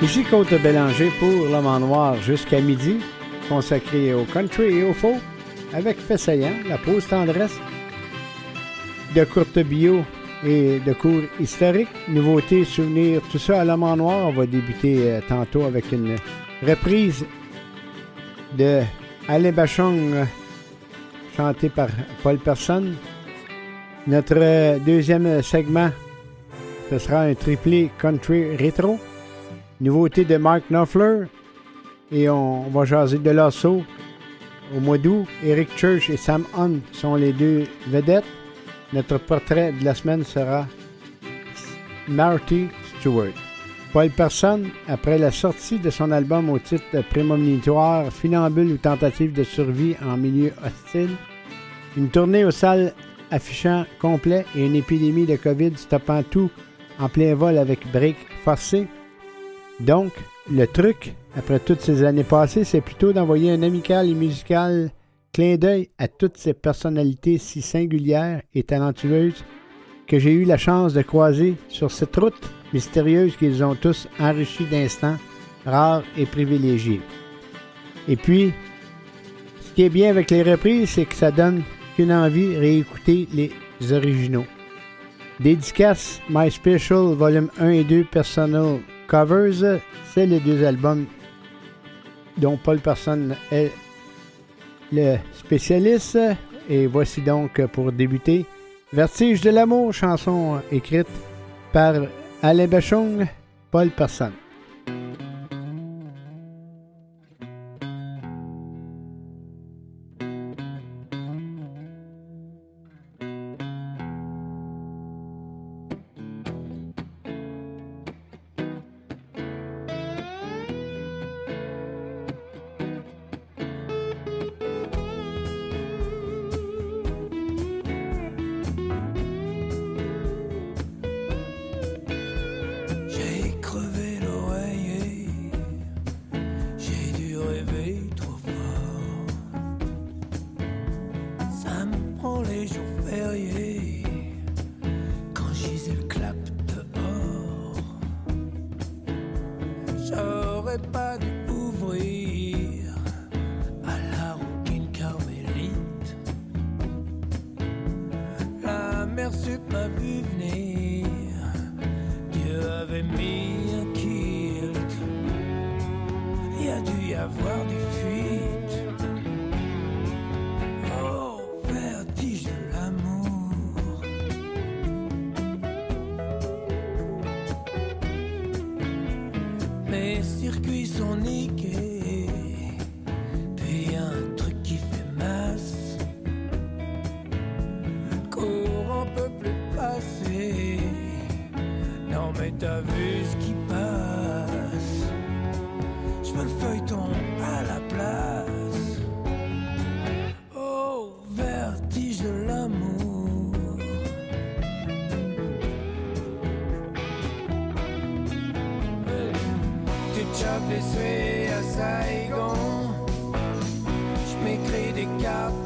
Ici Côte Bélanger pour Le Noir jusqu'à midi, consacré au country et au faux, avec Fessayant, la pause tendresse, de courtes bio et de cours historiques, nouveautés, souvenirs, tout ça à l'homme noir. On va débuter euh, tantôt avec une reprise de Alain Bachong, chanté par Paul Personne. Notre euh, deuxième segment, ce sera un triplé country rétro. Nouveauté de Mark Knopfler. Et on, va jaser de l'assaut au mois d'août. Eric Church et Sam Hunt sont les deux vedettes. Notre portrait de la semaine sera Marty Stewart. Paul Person, après la sortie de son album au titre prémonitoire Finambule ou tentative de survie en milieu hostile, une tournée aux salles affichant complet et une épidémie de COVID stoppant tout en plein vol avec break forcé, donc, le truc, après toutes ces années passées, c'est plutôt d'envoyer un amical et musical clin d'œil à toutes ces personnalités si singulières et talentueuses que j'ai eu la chance de croiser sur cette route mystérieuse qu'ils ont tous enrichi d'instants rares et privilégiés. Et puis, ce qui est bien avec les reprises, c'est que ça donne qu'une envie réécouter les originaux. Dédicace My Special Volume 1 et 2 Personal Covers, c'est les deux albums dont Paul Person est le spécialiste. Et voici donc pour débuter Vertige de l'amour, chanson écrite par Alain Bachung, Paul Person. Suivant les points, les points, i, e,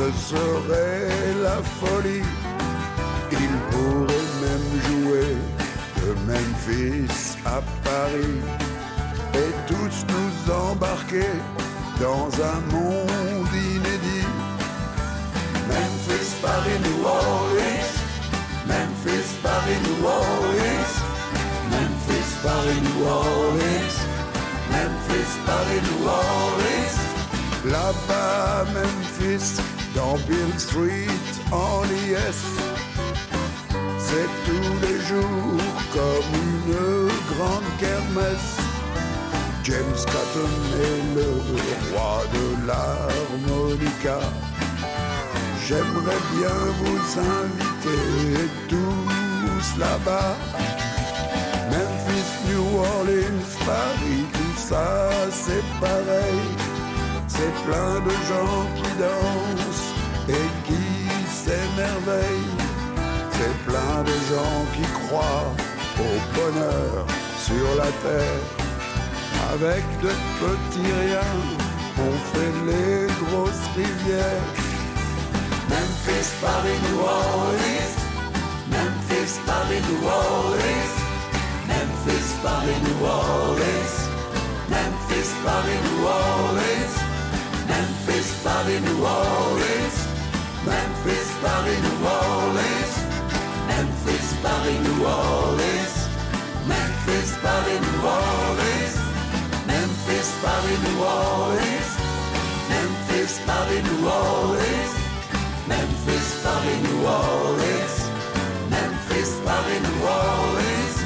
ce serait la folie. Il pourrait même jouer de Memphis à Paris et tous nous embarquer dans un monde inédit. Memphis, Paris, New Orleans. Memphis, Paris, New Orleans. Memphis, Paris, New Orleans. Memphis, Paris, New Orleans. Là-bas, Memphis, dans Bill Street, en IS. C'est tous les jours comme une grande kermesse. James Cotton est le roi de l'harmonica. J'aimerais bien vous inviter tous là-bas. Memphis, New Orleans, Paris, tout ça c'est pareil. C'est plein de gens qui dansent et qui s'émerveillent. C'est plein de gens qui croient au bonheur sur la terre. Avec de petits riens, on fait les grosses rivières. Memphis, Paris, New Orleans. Memphis, Paris, New Orleans. Memphis, Paris, New Orleans. Memphis, Paris, New Orleans. Memphis, Paris, New Orleans. Memphis, Paris, New Orleans. Memphis, Paris, New Orleans. Memphis, Paris, New Orleans. Memphis, Paris, New Orleans. Memphis, Paris, New Orleans. Memphis, Paris, New Orleans. Memphis, Paris, New Orleans.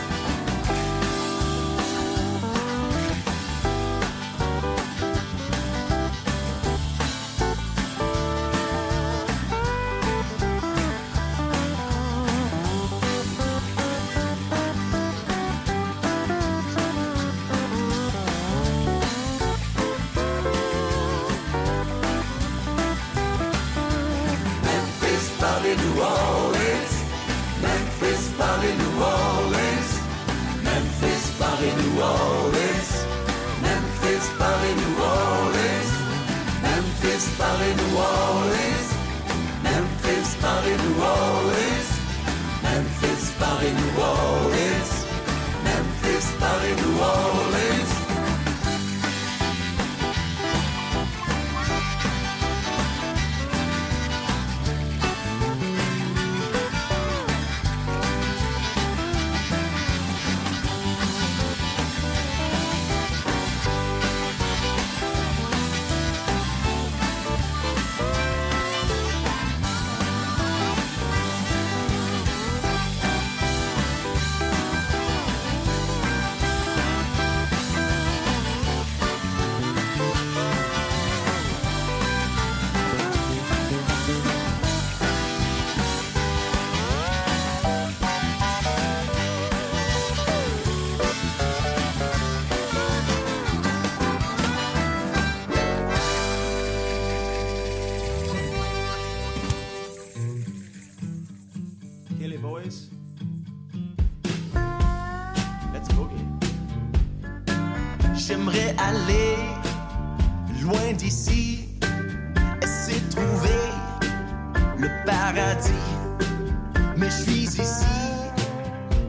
Mais je suis ici,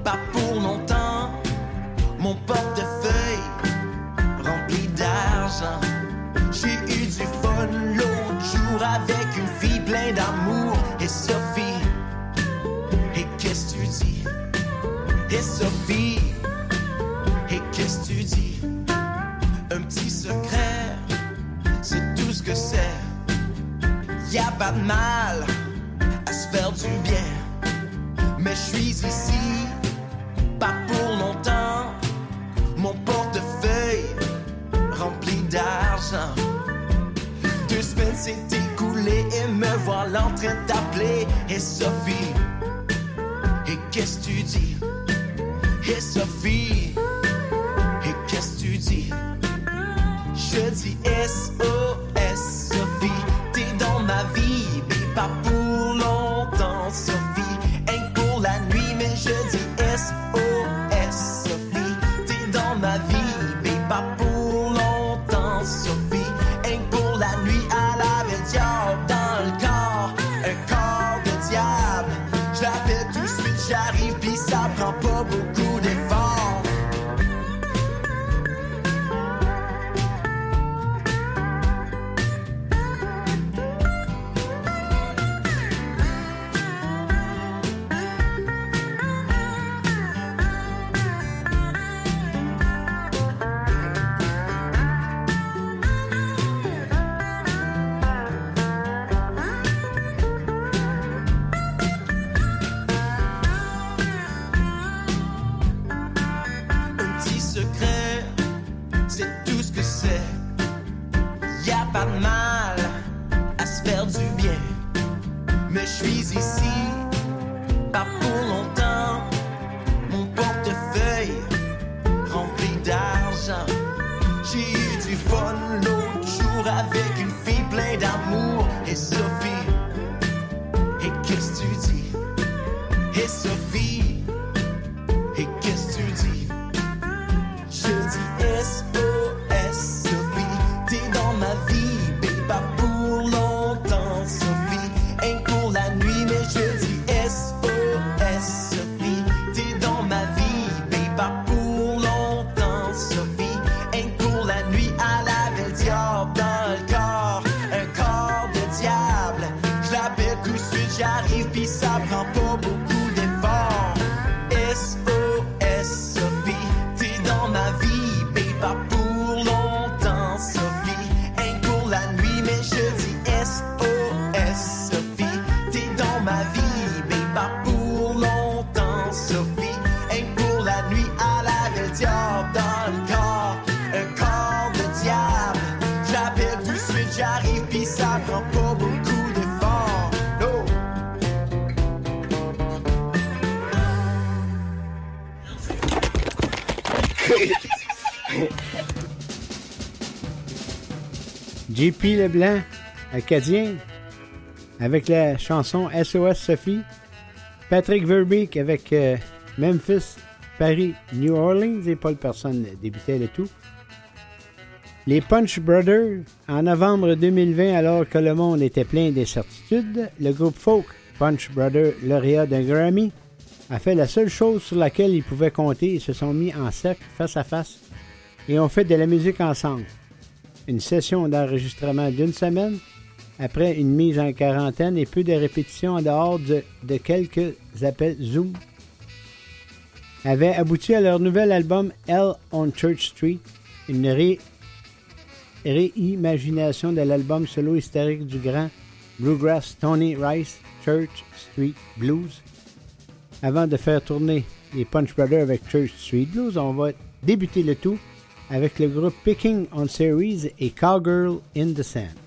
pas pour longtemps. Mon portefeuille rempli d'argent. J'ai eu du fun l'autre jour avec une fille pleine d'amour. Et Sophie, et qu'est-ce que tu dis? et Sophie. Et qu'est-ce que tu dis? Un petit secret, c'est tout ce que c'est. Y a pas de mal bien. Mais je suis ici, pas pour longtemps. Mon portefeuille rempli d'argent. Deux semaines s'est écoulé et me voilà en train d'appeler. Et Sophie, et qu'est-ce que tu dis? Et Sophie, et qu'est-ce que tu dis? Je dis SOS, Sophie, t'es dans ma vie, mais pas pour JP Leblanc, acadien, avec la chanson SOS Sophie. Patrick Verbeek avec euh, Memphis, Paris, New Orleans et Paul Personne débutait le tout. Les Punch Brothers, en novembre 2020, alors que le monde était plein d'incertitudes, le groupe folk Punch Brothers, lauréat d'un Grammy, a fait la seule chose sur laquelle ils pouvaient compter. Ils se sont mis en cercle, face à face, et ont fait de la musique ensemble. Une session d'enregistrement d'une semaine, après une mise en quarantaine et peu de répétitions en dehors de, quelques appels Zoom, avait abouti à leur nouvel album Hell on Church Street, une ré- réimagination de l'album solo historique du grand bluegrass Tony Rice, Church Street Blues. Avant de faire tourner les Punch Brothers avec Church Street Blues, on va débuter le tout avec le groupe Picking on Series et Cowgirl in the Sand.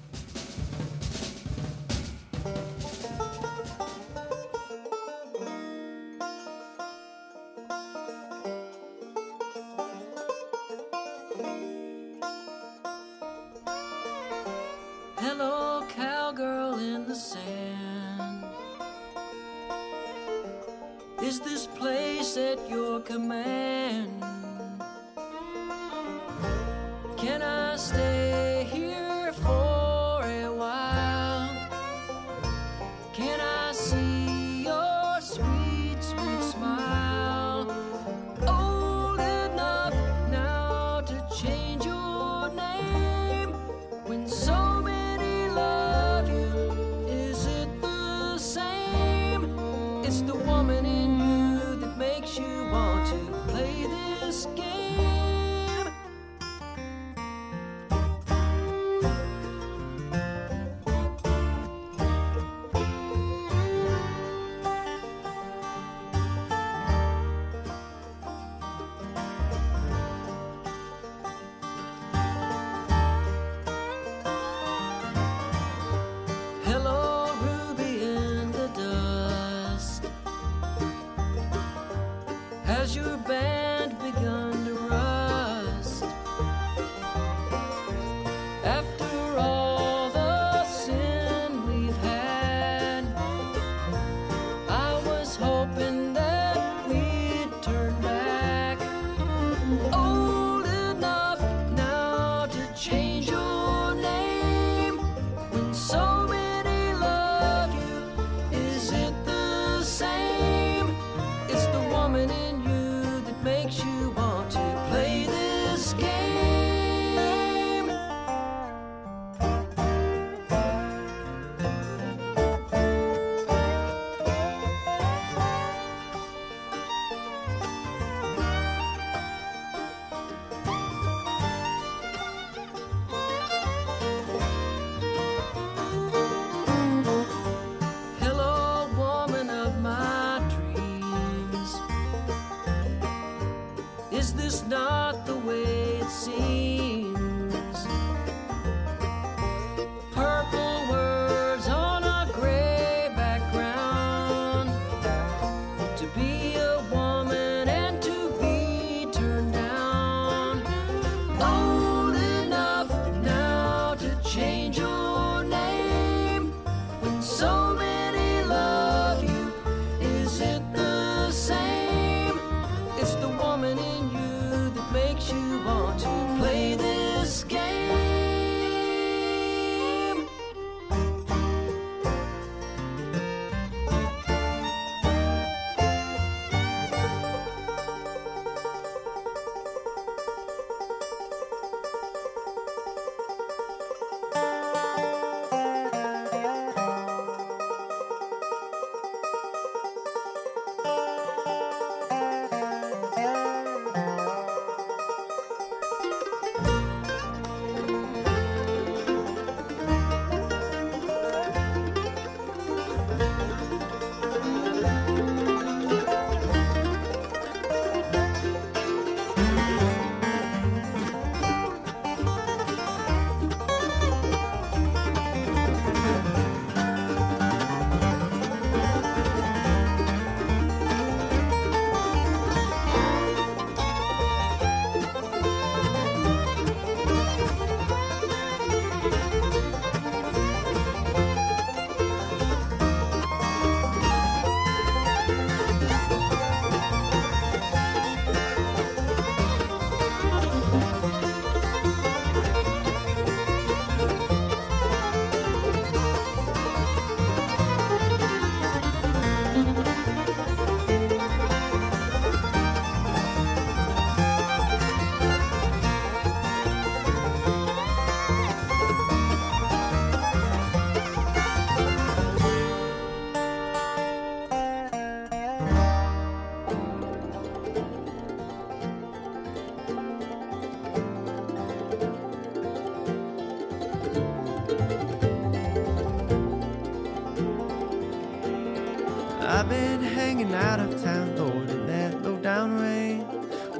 Hanging out uptown, Lord, in that low down rain.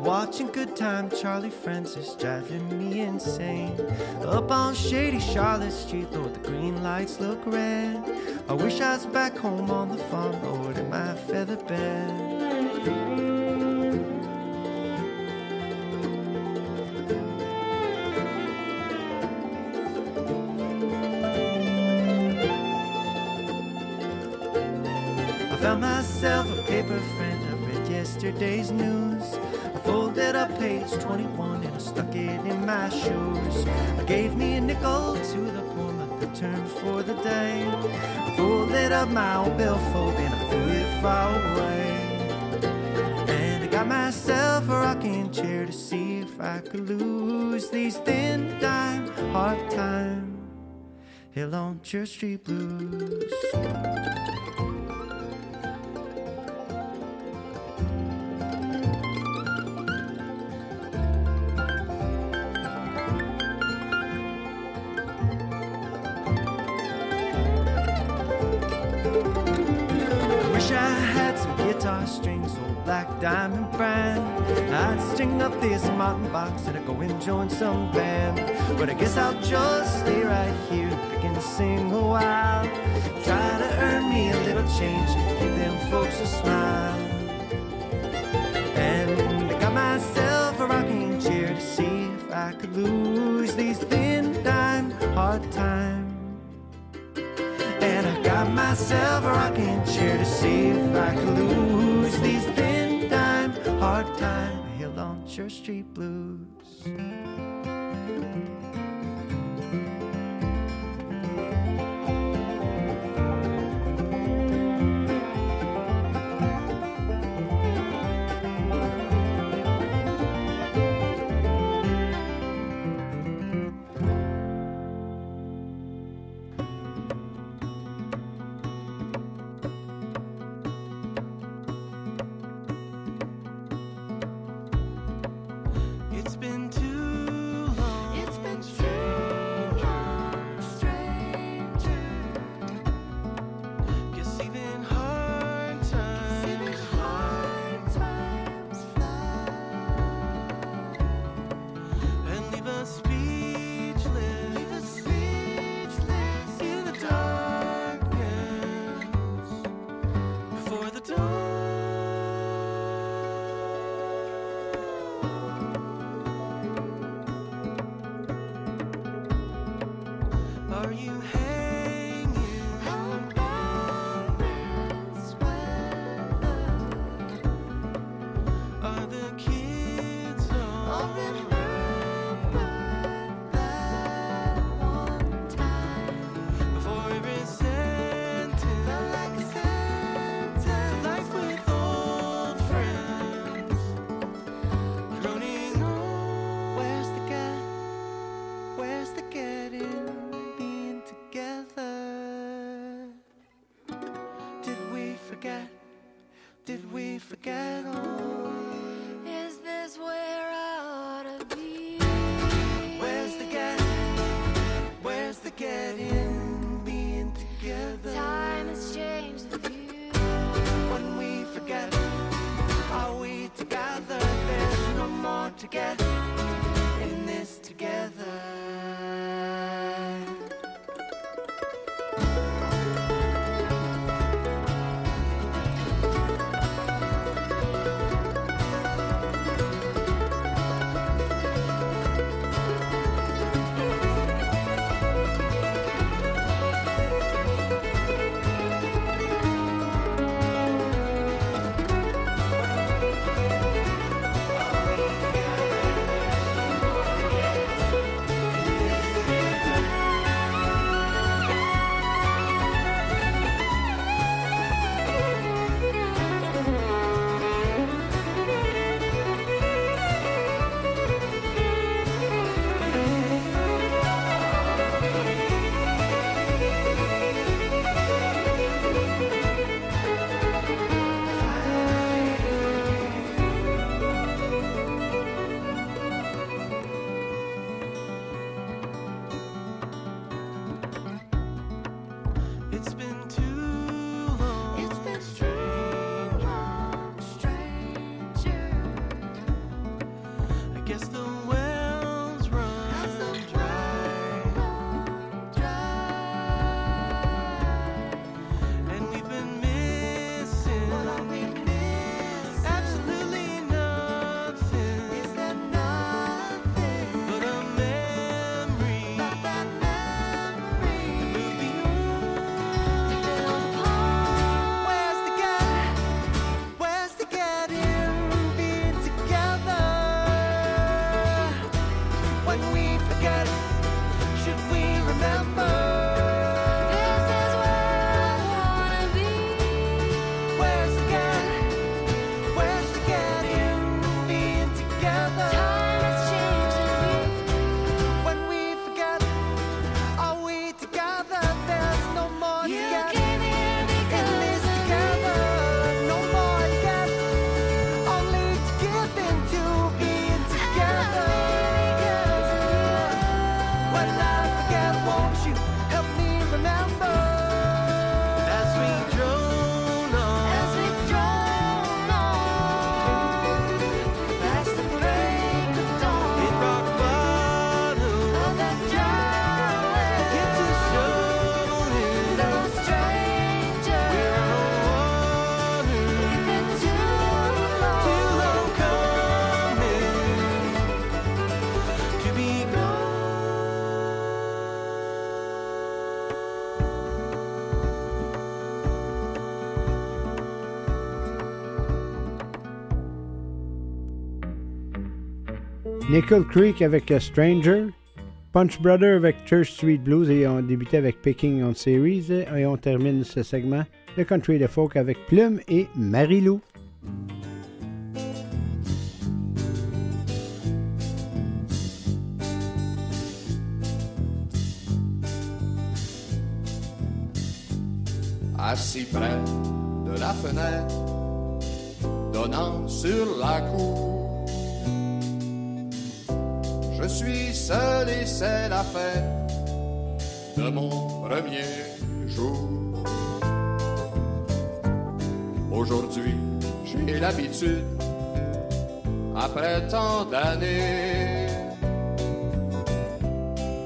Watching Good Time Charlie Francis driving me insane. Up on shady Charlotte Street, Lord, the green lights look red. I wish I was back home on the farm, Lord, in my feather bed. Found myself a paper friend. I read yesterday's news. I folded up page 21 and I stuck it in my shoes. I gave me a nickel to the poor month return for the day. I folded up my old billfold and I threw it far away. And I got myself a rocking chair to see if I could lose these thin dime hard time. Hill on Church Street blues. Strings, old black diamond brand. I'd string up this mountain box and I'd go and join some band. But I guess I'll just stay right here, pick and sing a while. Try to earn me a little change, give them folks a smile. And I got myself a rocking chair to see if I could lose these thin dime hard myself a rocking chair to see if I can lose these thin time, hard time, hill on your Street blues. Nickel Creek avec euh, Stranger. Punch Brother avec Church Street Blues et on débuté avec Picking on Series. Et on termine ce segment de Country de Folk avec Plume et Marilou. assis près de la fenêtre donnant sur la cour. Je suis seul et c'est la fête de mon premier jour. Aujourd'hui, j'ai l'habitude, après tant d'années,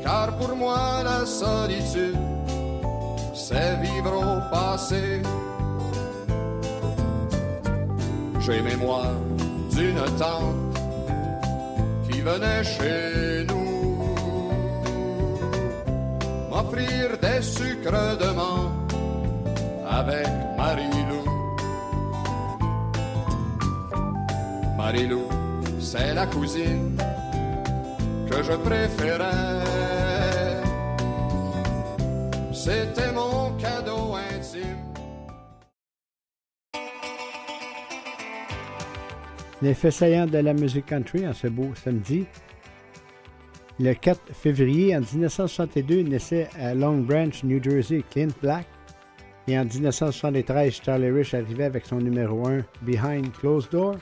car pour moi la solitude c'est vivre au passé. J'ai mémoire d'une tante venait chez nous m'offrir des sucres de menthe avec Marilou. Marilou, c'est la cousine que je préférais. C'était mon cadeau intime. Les faits saillants de la musique country en ce beau samedi. Le 4 février en 1962 naissait à Long Branch, New Jersey, Clint Black. Et en 1973, Charlie Rich arrivait avec son numéro 1, Behind Closed Door.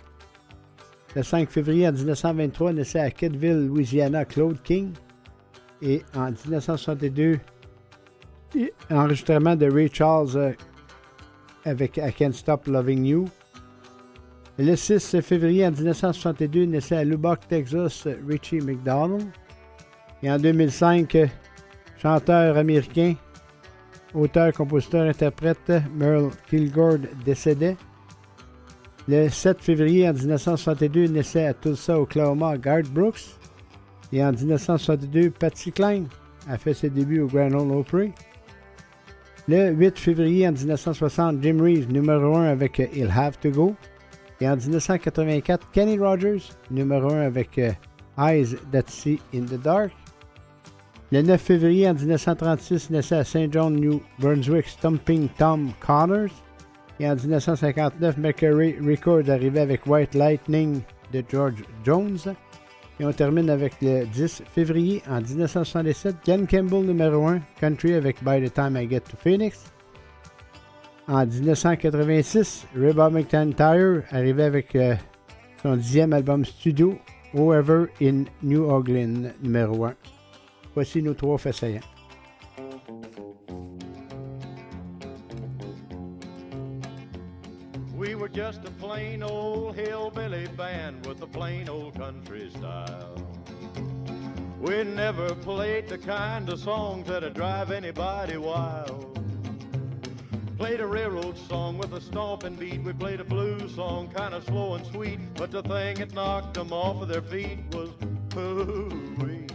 Le 5 février en 1923 naissait à Kidville, Louisiana, Claude King. Et en 1962, et enregistrement de Ray Charles euh, avec I Can't Stop Loving You. Le 6 février en 1962 naissait à Lubbock, Texas, Richie McDonald. Et en 2005, euh, chanteur américain, auteur, compositeur, interprète Merle Kilgore décédait. Le 7 février en 1962 naissait à Tulsa, Oklahoma, Garth Brooks. Et en 1962, Patsy Cline a fait ses débuts au Grand Ole Opry. Le 8 février en 1960, Jim Reeves, numéro 1 avec He'll Have to Go. Et en 1984, Kenny Rogers, numéro 1 avec euh, Eyes That See in the Dark. Le 9 février en 1936, naissait à Saint John, New Brunswick, Stumping Tom Connors. Et en 1959, Mercury Records arrivait avec White Lightning de George Jones. Et on termine avec le 10 février en 1967, Ken Campbell numéro 1, Country avec By the Time I Get to Phoenix. En 1986, Reba McIntyre arrivait avec euh, son dixième album studio, Whoever in New Orleans numéro 1. Voici nos trois faits. We were just a plain old hillbilly band with a plain old country style. We never played the kind of songs that'd drive anybody wild. Played a railroad song with a stomping beat. We played a blues song, kind of slow and sweet. But the thing that knocked them off of their feet was hooey.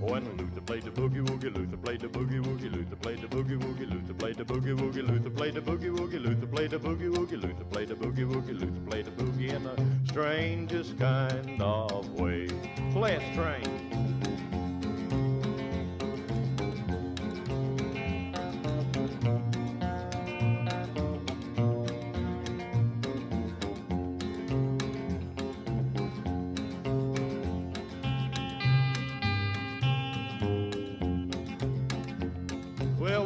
When Luther played the boogie woogie, Luther played the boogie woogie, Luther played the boogie woogie, Luther played the boogie woogie, Luther played the boogie woogie, Luther played the boogie woogie, Luther played the boogie woogie, Luther played the boogie in the strangest kind of way. Play it strange.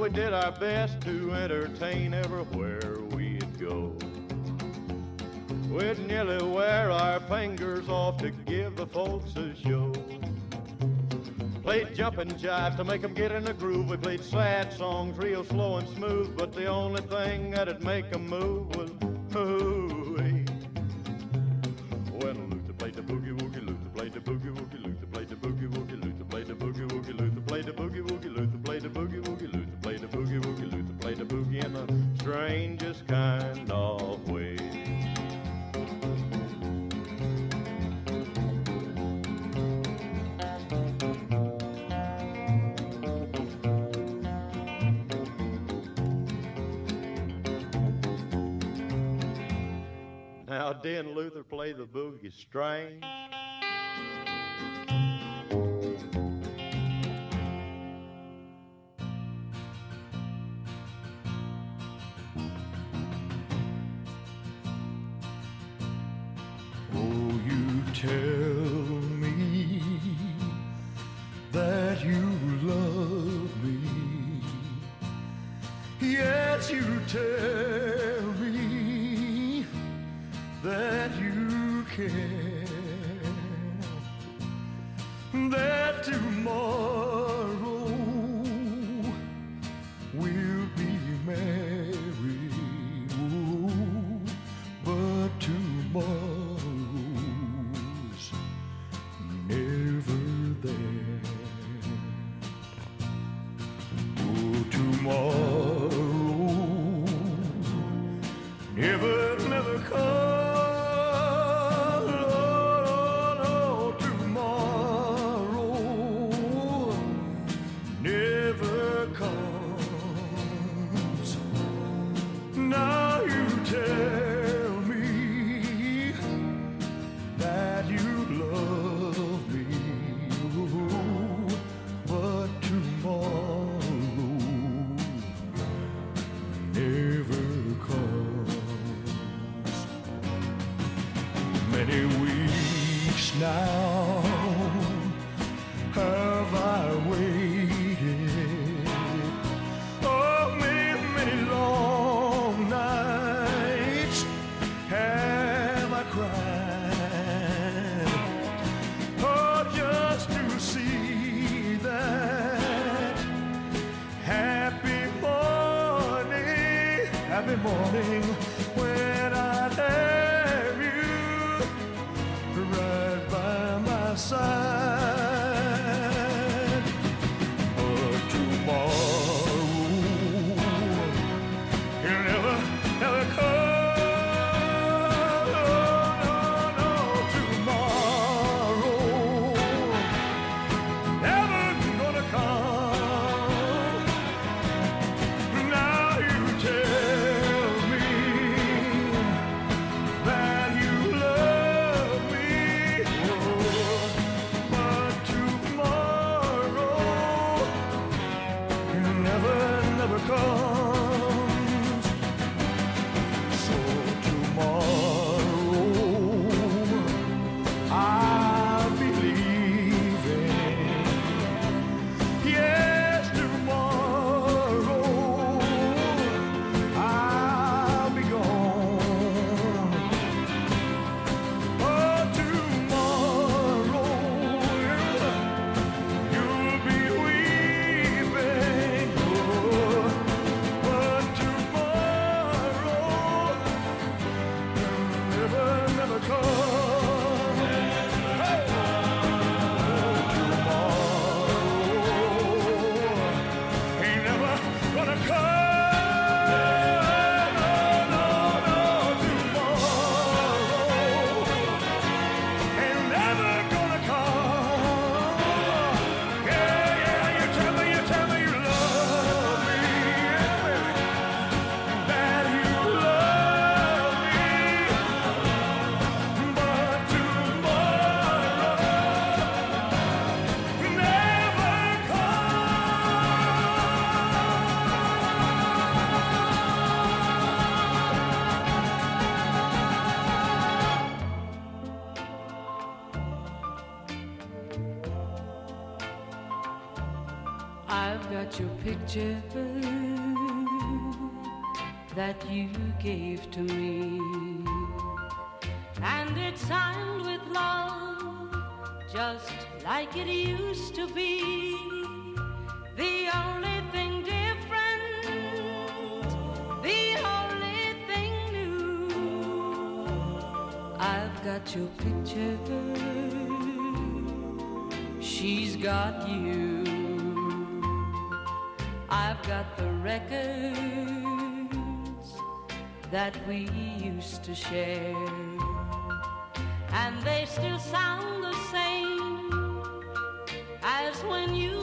We did our best to entertain everywhere we'd go. We'd nearly wear our fingers off to give the folks a show. Played jumping jives to make 'em get in the groove. We played sad songs real slow and smooth, but the only thing that'd make 'em move was hooey. Now, didn't Luther play the boogie strange? your picture that you gave to me. And it's signed with love, just like it used to be. The only thing different, the only thing new. I've got your picture, she's got you about the records that we used to share. And they still sound the same as when you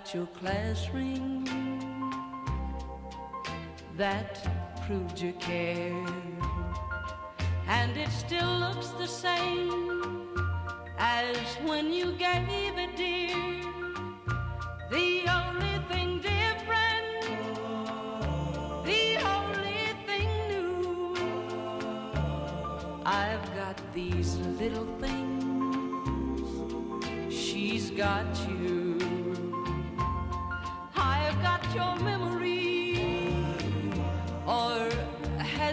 I've your class ring that proved you care. And it still looks the same as when you gave it, dear. The only thing different, the only thing new. I've got these little things, she's got you.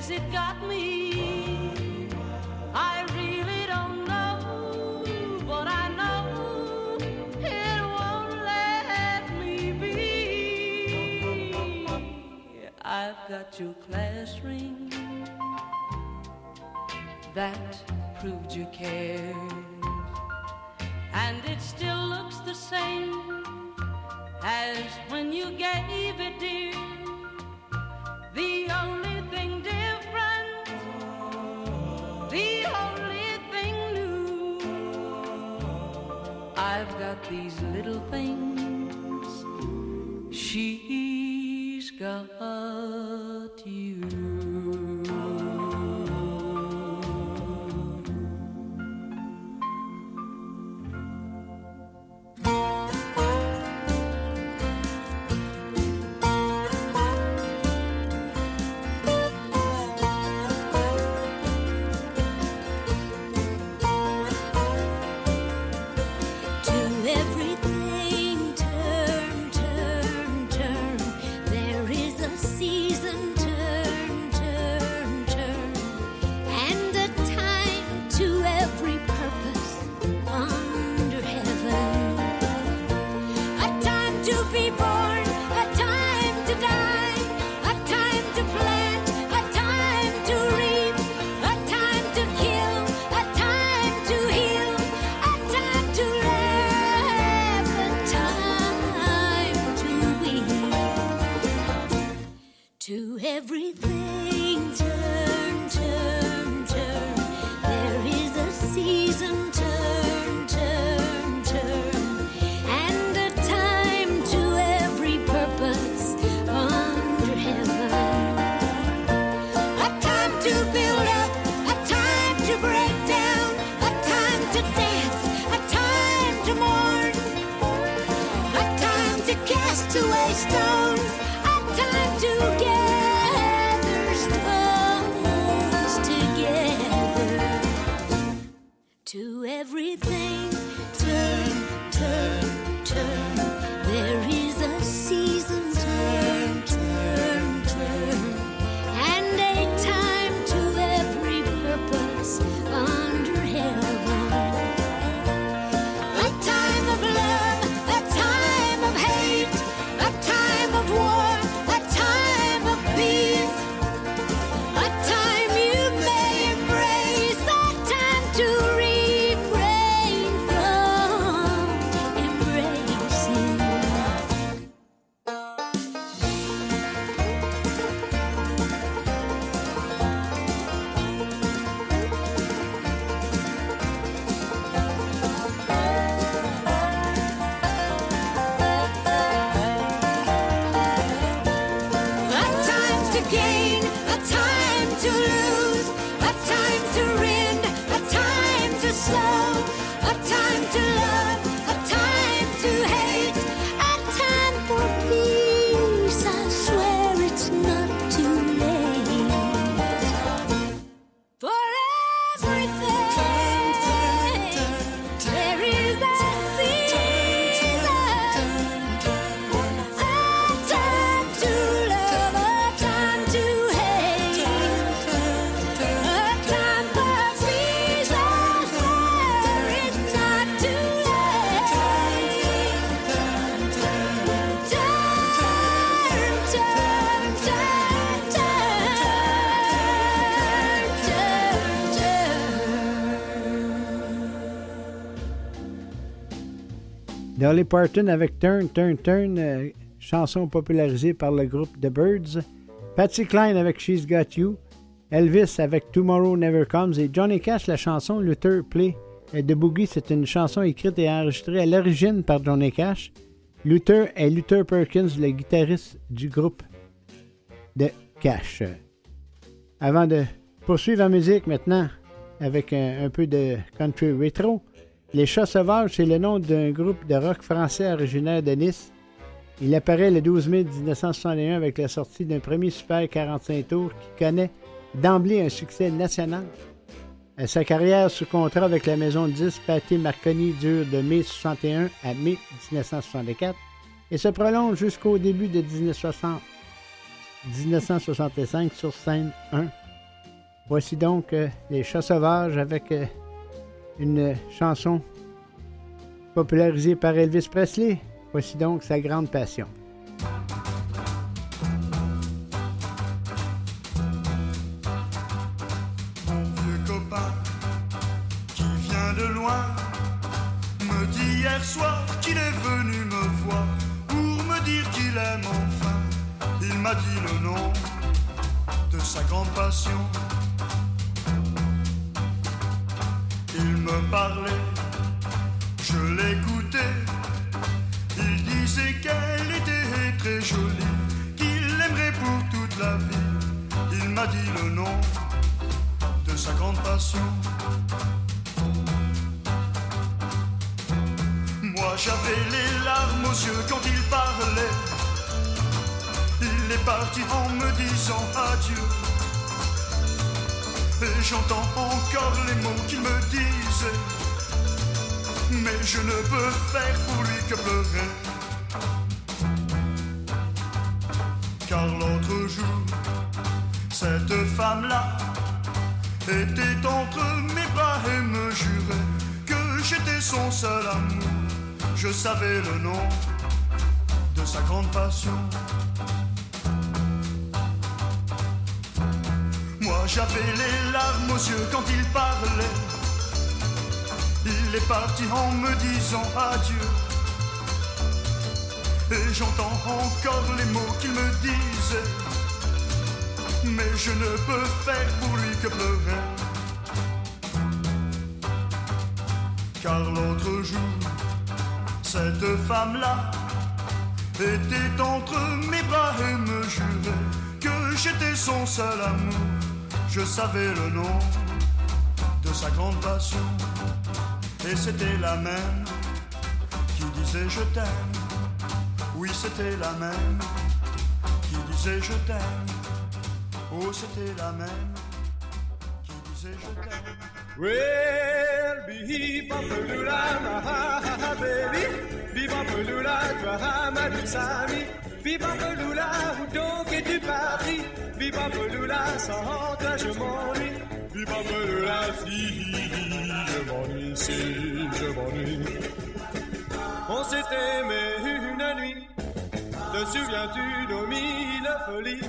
It got me? I really don't know, but I know it won't let me be. I've got your class ring that proved you cared, and it still looks the same as when you gave it, dear. The only thing different, the only thing new. I've got these little things, she's got you. Dolly Parton avec Turn, Turn, Turn, euh, chanson popularisée par le groupe The Birds. Patsy Cline avec She's Got You. Elvis avec Tomorrow Never Comes. Et Johnny Cash, la chanson Luther Play de Boogie. C'est une chanson écrite et enregistrée à l'origine par Johnny Cash. Luther est Luther Perkins, le guitariste du groupe de Cash. Avant de poursuivre en musique maintenant avec un, un peu de country retro, Les Chats Sauvages, c'est le nom d'un groupe de rock français originaire de Nice. Il apparaît le 12 mai 1961 avec la sortie d'un premier Super 45 tours qui connaît d'emblée un succès national. Euh, Sa carrière sous contrat avec la maison de disques Pâté Marconi dure de mai 61 à mai 1964 et se prolonge jusqu'au début de 1960 1965 sur scène 1. Voici donc euh, Les Chats Sauvages avec euh, une chanson popularisée par Elvis Presley. Voici donc sa grande passion. Mon vieux copain qui vient de loin me dit hier soir qu'il est venu me voir pour me dire qu'il aime enfin. Il m'a dit le nom de sa grande passion. Me parlait, je l'écoutais. Il disait qu'elle était très jolie, qu'il l'aimerait pour toute la vie. Il m'a dit le nom de sa grande passion. Moi j'avais les larmes aux yeux quand il parlait. Il est parti en me disant adieu. Et j'entends encore les mots qu'il me disait. Mais je ne peux faire pour lui que pleurer. Car l'autre jour, cette femme-là était entre mes bras et me jurait que j'étais son seul amour. Je savais le nom de sa grande passion. J'avais les larmes aux yeux quand il parlait. Il est parti en me disant adieu. Et j'entends encore les mots qu'il me disait. Mais je ne peux faire pour lui que pleurer. Car l'autre jour, cette femme-là était entre mes bras et me jurait que j'étais son seul amour. Je savais le nom de sa grande passion. Et c'était la même qui disait je t'aime. Oui, c'était la même qui disait je t'aime. Oh, c'était la même qui disait je t'aime. Well, bebopalula, ma baby. Bebopalula, toi, ma douce amie. Bebopalula, où donc es-tu parti? Bebopalula, sans toi je m'ennuie. Bebopalula, si je m'ennuie, si je m'ennuie. On s'est aimé une nuit. Te souviens-tu nos mille folies?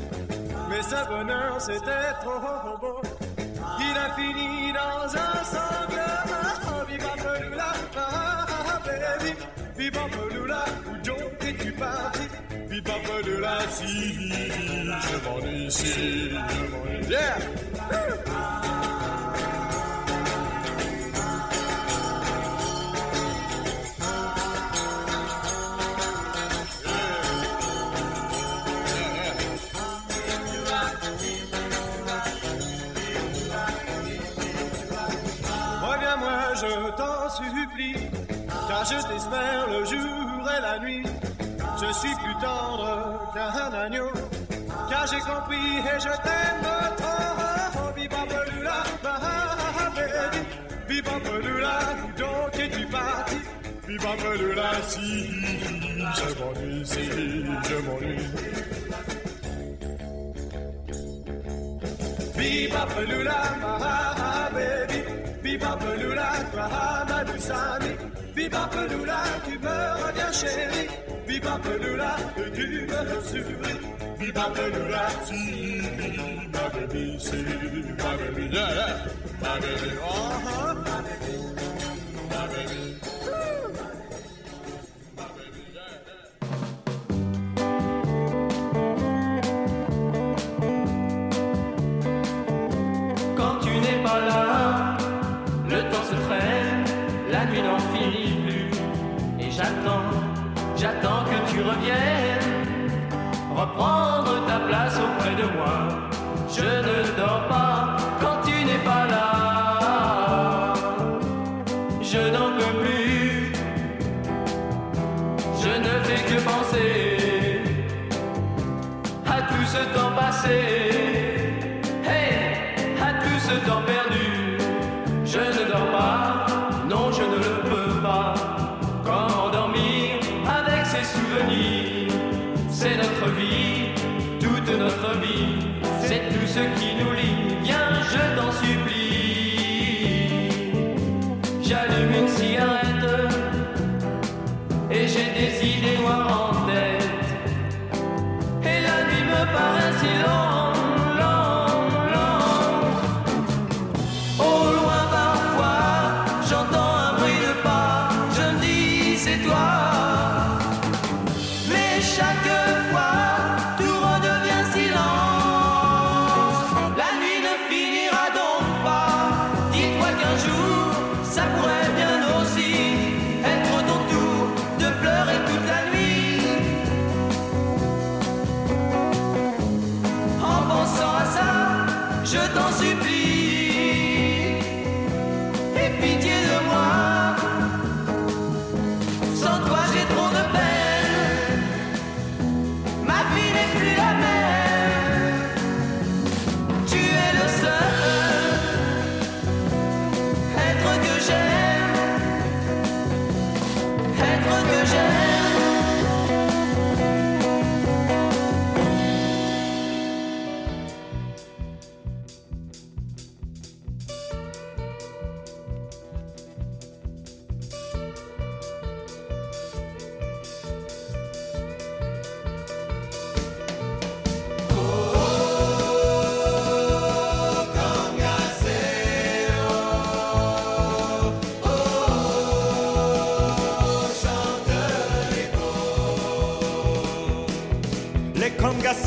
Mais ce bonheur, c'était trop beau. Il a fini dans un sanglement. Bebopalula, ah, baby. Bebopalula, où donc parti? Bebopalula, si je m'ennuie, si je m'ennuie. Yeah! Reviens-moi, je t'en supplie, car je t'espère le jour et la nuit. Je suis plus tendre qu'un agneau, car j'ai compris et je t'aime trop. Bebopalula, ah, baby. Bebopalula, où donc es-tu parti? Bebopalula, si je m'ennuie, si je m'ennuie. Bebopalula, ah, baby. Bebopalula, toi, ma douce amie. Bebopalula, tu me reviens chérie. Bebopalula, tu me souris. Bebopalula, si, ma baby, si, ma baby, yeah. Ma j'attends, J'attends que tu reviennes, reprendre ta place auprès de moi. Je ne dors pas quand tu n'es pas là.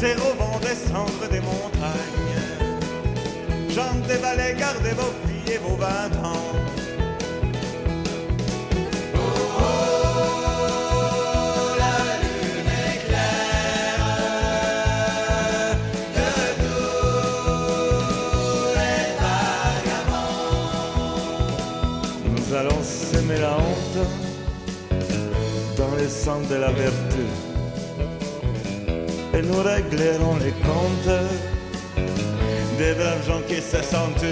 Congaceros vont descendre des montagnes. Gens des vallées, gardez vos filles et vos vingt ans. Nous allons semer la honte dans le sang de la vertu nous réglerons les comptes des gens qui se sentent.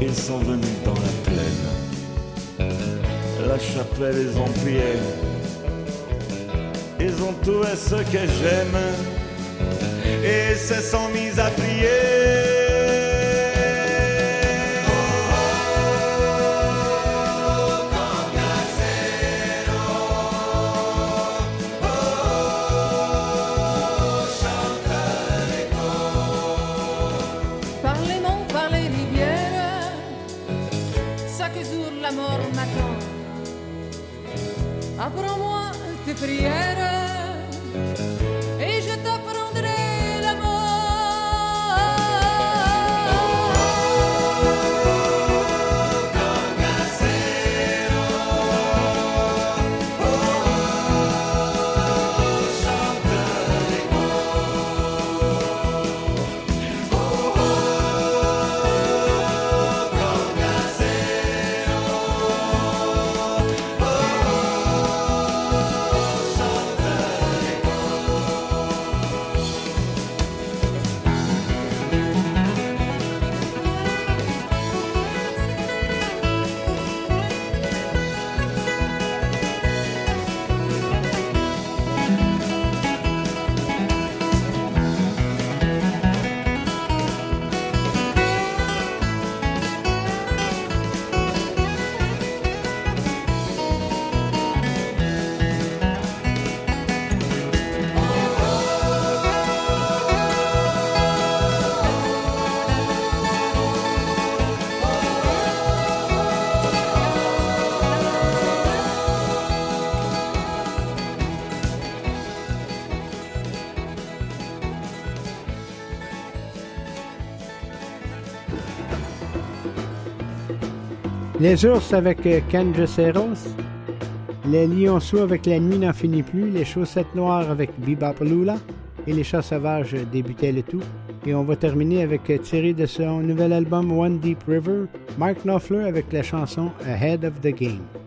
Ils sont venus dans la plaine, la chapelle ils ont prié, ils ont tout ce que j'aime se sont mis à prier. Par les monts, par les rivières, chaque jour la mort m'attend. Apprends-moi tes prières Les ours avec euh, Canjaceros. Les lionceaux avec La nuit n'en finit plus. Les chaussettes noires avec Bebop Lula. Et les chats sauvages débutaient le tout. Et on va terminer avec euh, tiré de son nouvel album One Deep River, Mark Knopfler avec la chanson Ahead of the Game.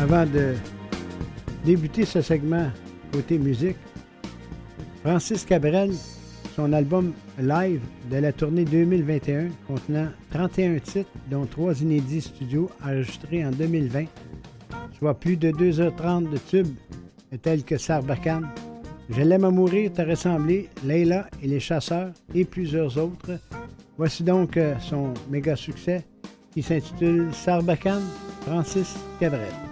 Avant de débuter ce segment côté musique, Francis Cabrel, son album live de la tournée 2021 contenant 31 titres, dont 3 inédits studio enregistrés en 2020, soit plus de 2h30 de tubes tels que Sarbacane, Je l'aime à mourir, te ressembler, Leila et les chasseurs et plusieurs autres. Voici donc euh, son méga succès qui s'intitule Sarbacane, Francis Cabrel.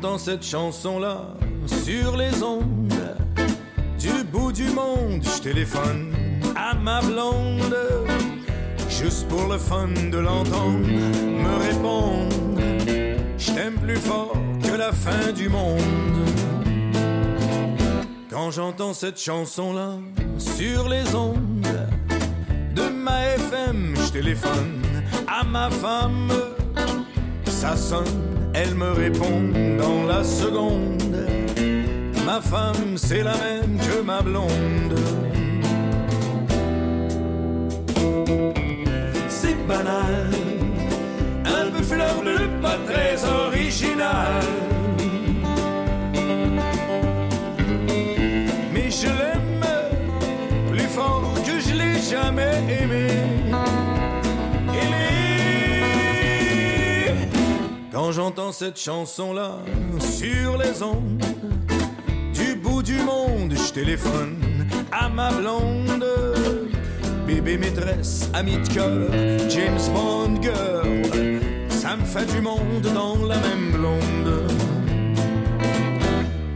Quand j'entends cette chanson-là sur les ondes du bout du monde, je téléphone à ma blonde juste pour le fun de l'entendre me répondre. Je t'aime plus fort que la fin du monde. Quand j'entends cette chanson-là sur les ondes de ma FM, je téléphone à ma femme. Ça sonne, elle me répond dans la seconde. Ma femme, c'est la même que ma blonde. C'est banal, un peu fleur bleue, pas très Quand j'entends cette chanson-là sur les ondes du bout du monde, je téléphone à ma blonde. Bébé maîtresse, amie de cœur, James Bond girl, ça me fait du monde dans la même blonde.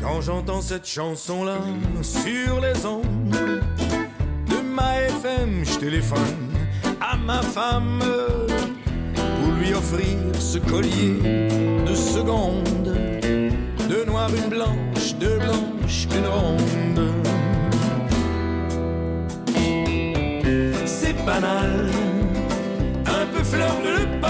Quand j'entends cette chanson-là sur les ondes de ma FM, je téléphone à ma femme offrir ce collier de seconde, de noir une blanche, de blanche une ronde. C'est banal, un peu fleur de le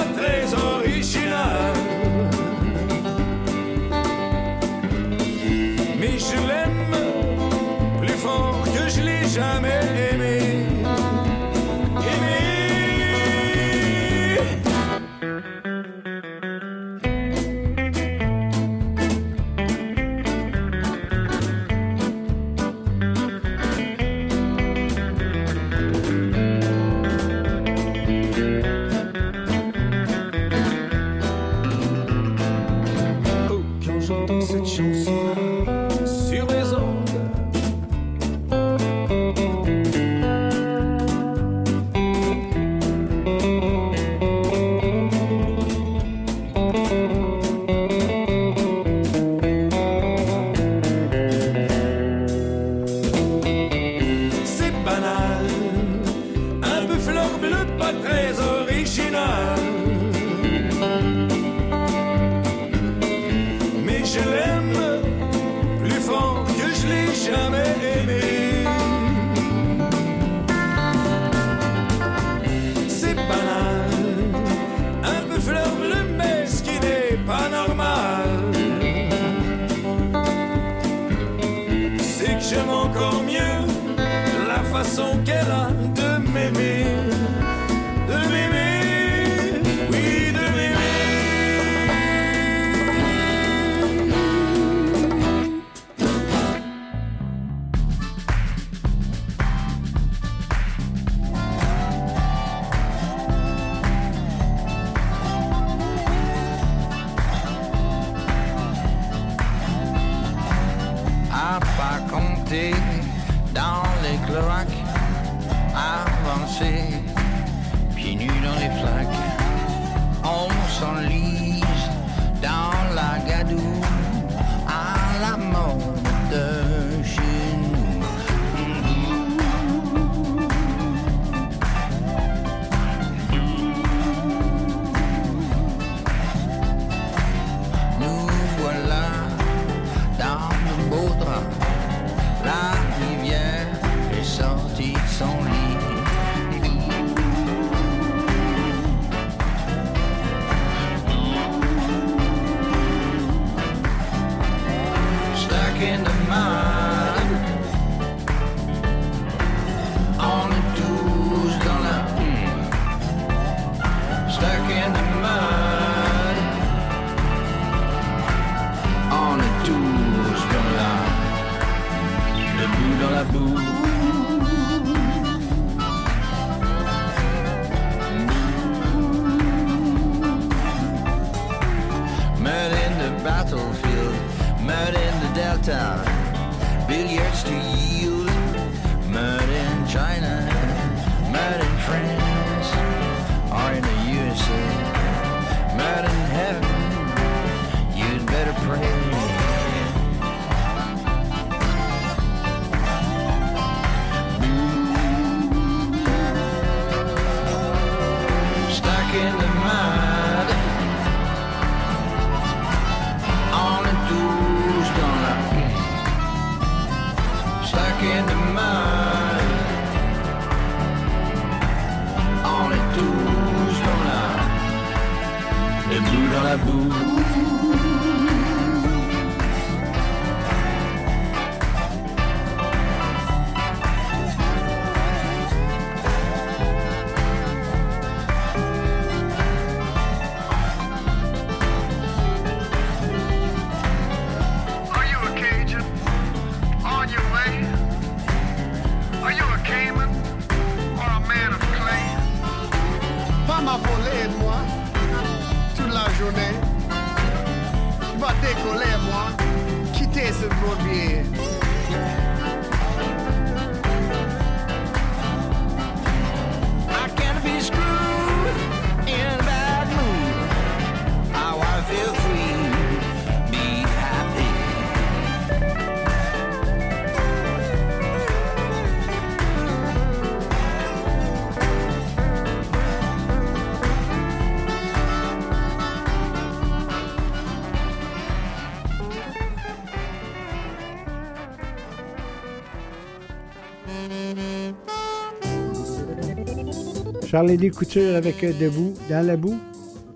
Charles-Élie Couture avec euh, Debout dans la boue.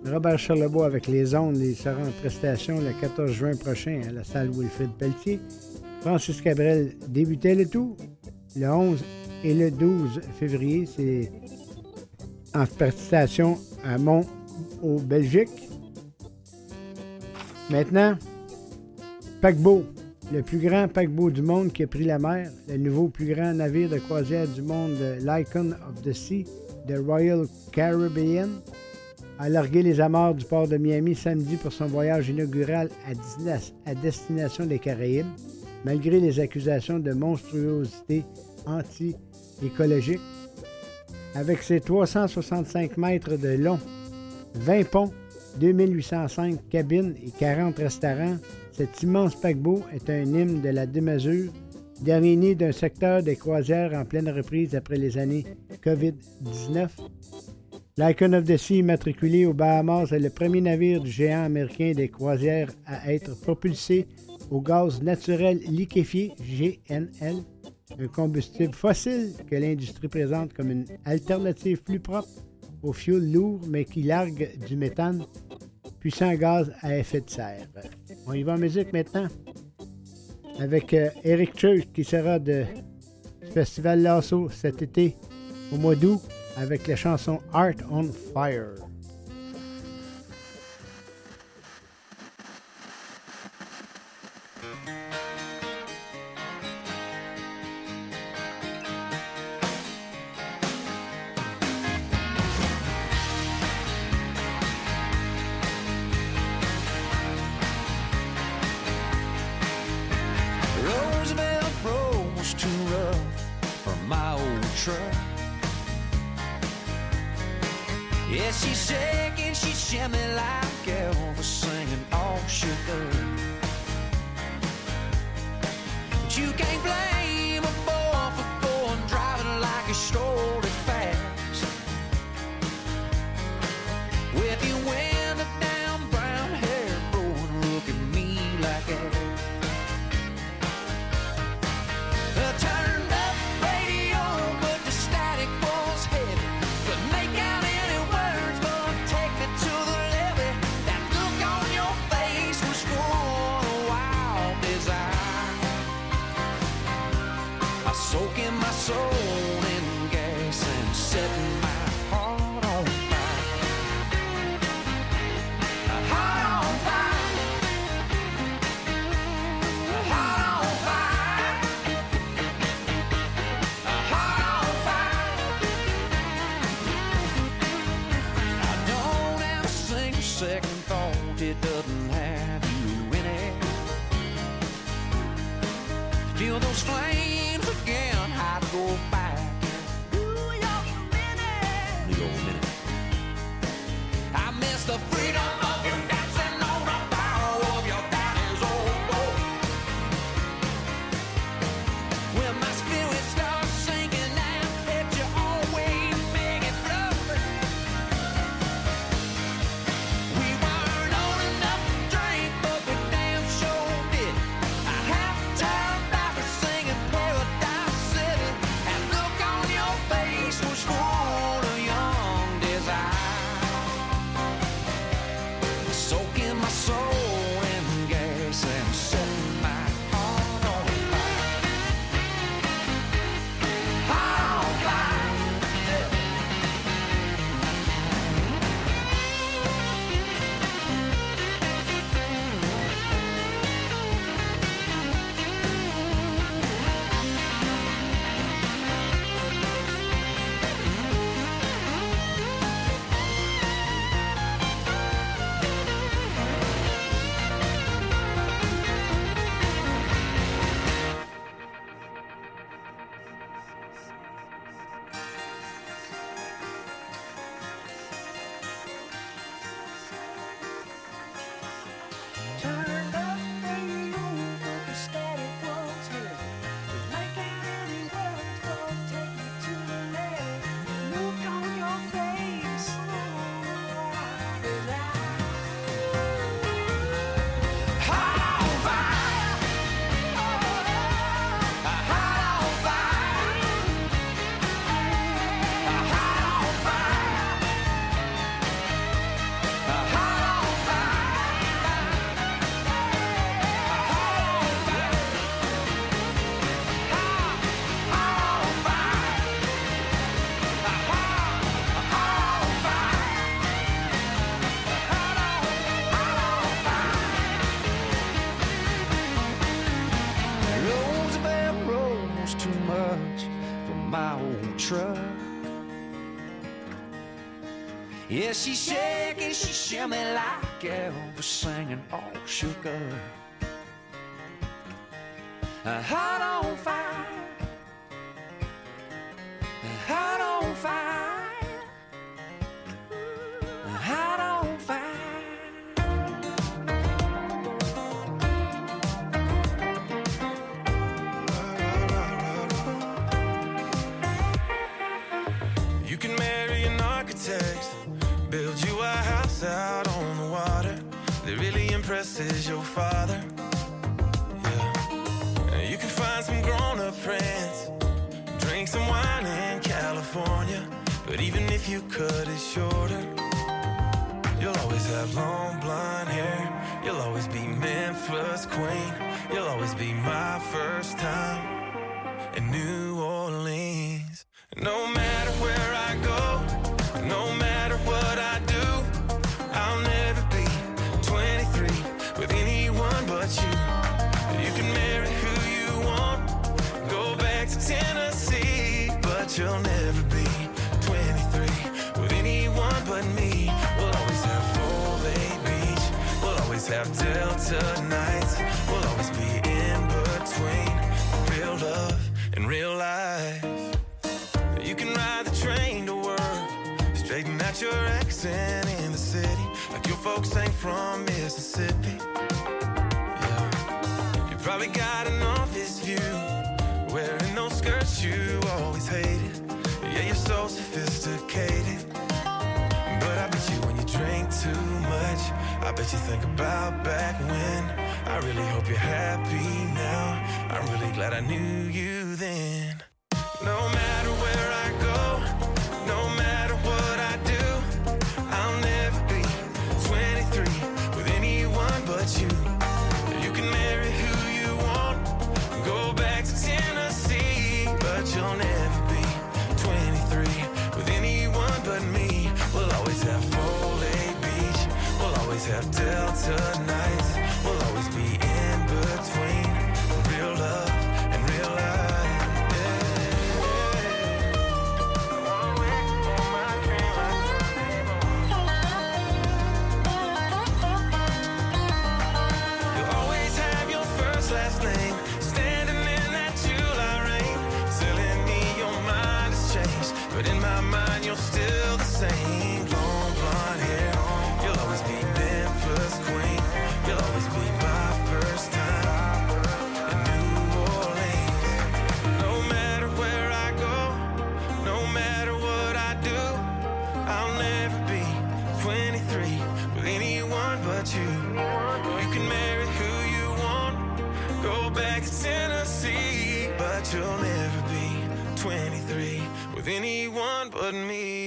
Robert Charlebois avec Les Ondes. Il sera en prestation le 14 juin prochain à la salle Wilfrid Pelletier. Francis Cabrel débutait le tout le 11 et le 12 février. C'est en prestation à Mont au Belgique. Maintenant, paquebot, le plus grand paquebot du monde qui a pris la mer, le nouveau plus grand navire de croisière du monde, l'Icon of the Sea, de Royal Caribbean, a largué les amarres du port de Miami samedi pour son voyage inaugural à, destina- à destination des Caraïbes, malgré les accusations de monstruosité anti-écologique. Avec ses 365 mètres de long, 20 ponts, 2805 cabines et 40 restaurants, cet immense paquebot est un hymne de la démesure, dernier né d'un secteur des croisières en pleine reprise après les années COVID-19. L'Icon of the Sea, matriculé aux Bahamas, est le premier navire du géant américain des croisières à être propulsé au gaz naturel liquéfié, GNL, un combustible fossile que l'industrie présente comme une alternative plus propre au fioul lourd, mais qui largue du méthane, puissant gaz à effet de serre. On y va en musique maintenant avec euh, Eric Church qui sera de Festival Lasso cet été au mois d'août avec la chanson Art on Fire. Soul she's shaking, she's shimmy like Elvis singing "Oh, sugar. That really impresses your father. Yeah. You can find some grown up friends, drink some wine in California. But even if you cut it shorter, you'll always have long blonde hair. You'll always be Memphis queen. You'll always be my first time in New Orleans. No matter Delta nights, we'll always be in between real love and real life. You can ride the train to work, straighten out your accent in the city, like your folks ain't from Mississippi. Yeah. You probably got an office view, wearing those skirts you always hated. Yeah, you're so sophisticated. But I bet you when you drink too I bet you think about back when. I really hope you're happy now. I'm really glad I knew you then. No matter where I go, we'll always have anyone but me.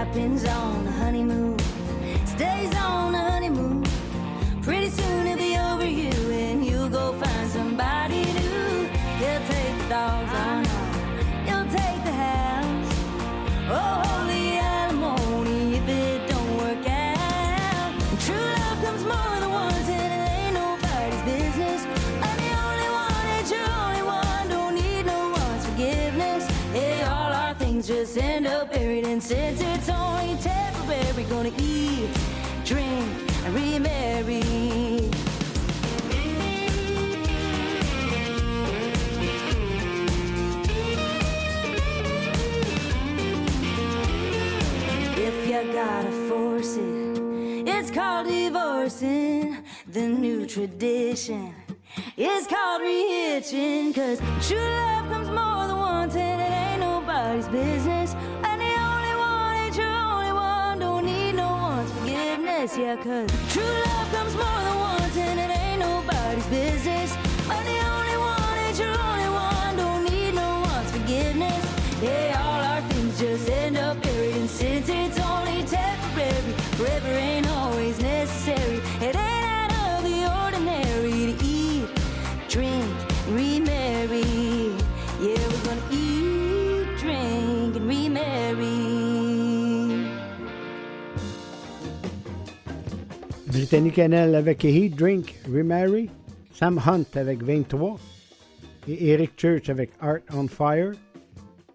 Happens on the honeymoon stays on the honeymoon. Pretty soon it'll be over you, and you'll go find somebody new. He'll take the dogs on home, he'll take the house. Oh, holy alimony if it don't work out. True love comes more than once, and it ain't nobody's business. I'm the only one, it's your only one. Don't need no one's forgiveness. Yeah, all our things just end up buried, and since The new tradition is called rehitching. Cause true love comes more than once and it ain't nobody's business. And the only one ain't your only one. Don't need no one's forgiveness. Yeah, cause true love comes more than once and it ain't nobody's business. Brittany Cannell avec Heat Drink, Remarry. Sam Hunt avec 23. Et Eric Church avec Art on Fire.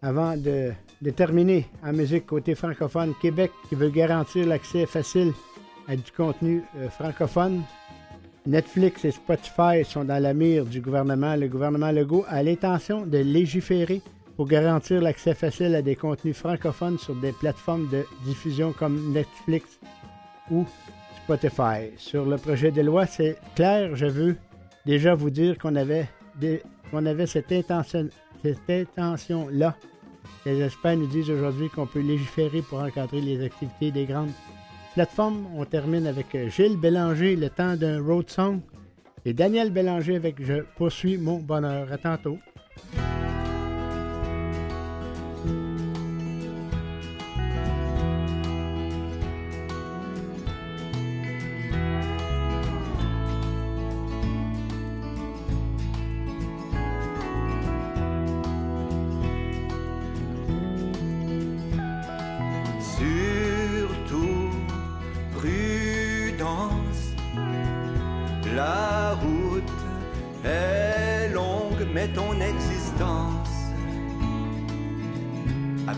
Avant de, de terminer en musique côté francophone, Québec qui veut garantir l'accès facile à du contenu euh, francophone. Netflix et Spotify sont dans la mire du gouvernement. Le gouvernement Legault a l'intention de légiférer pour garantir l'accès facile à des contenus francophones sur des plateformes de diffusion comme Netflix ou Spotify. Sur le projet de loi, c'est clair, je veux déjà vous dire qu'on avait, avait cette intention, cette intention-là. Les experts nous disent aujourd'hui qu'on peut légiférer pour encadrer les activités des grandes plateformes. On termine avec euh, Gilles Bélanger, le temps d'un road song, et Daniel Bélanger avec Je poursuis mon bonheur. À tantôt.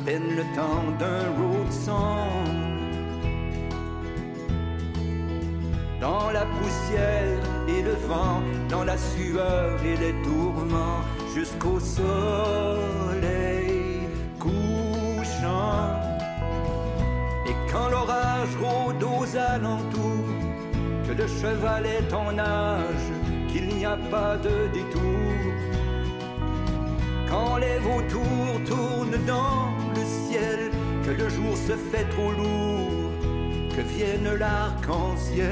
Peine le temps d'un road song. Dans la poussière et le vent, dans la sueur et les tourments, jusqu'au soleil couchant. Et quand l'orage rôde aux alentours, que le cheval est en âge, qu'il n'y a pas de détour. Quand les vautours tournent dans que le jour se fait trop lourd, que vienne l'arc-en-ciel.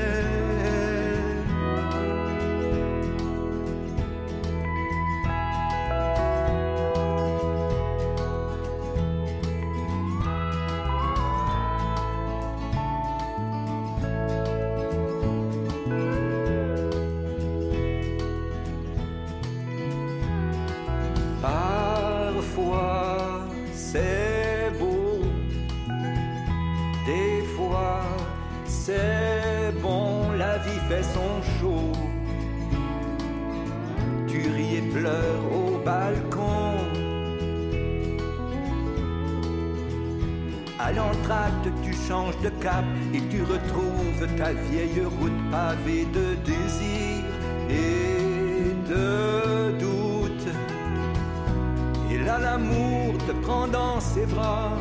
Ta vieille route pavée de désirs et de doutes. Et là, l'amour te prend dans ses bras,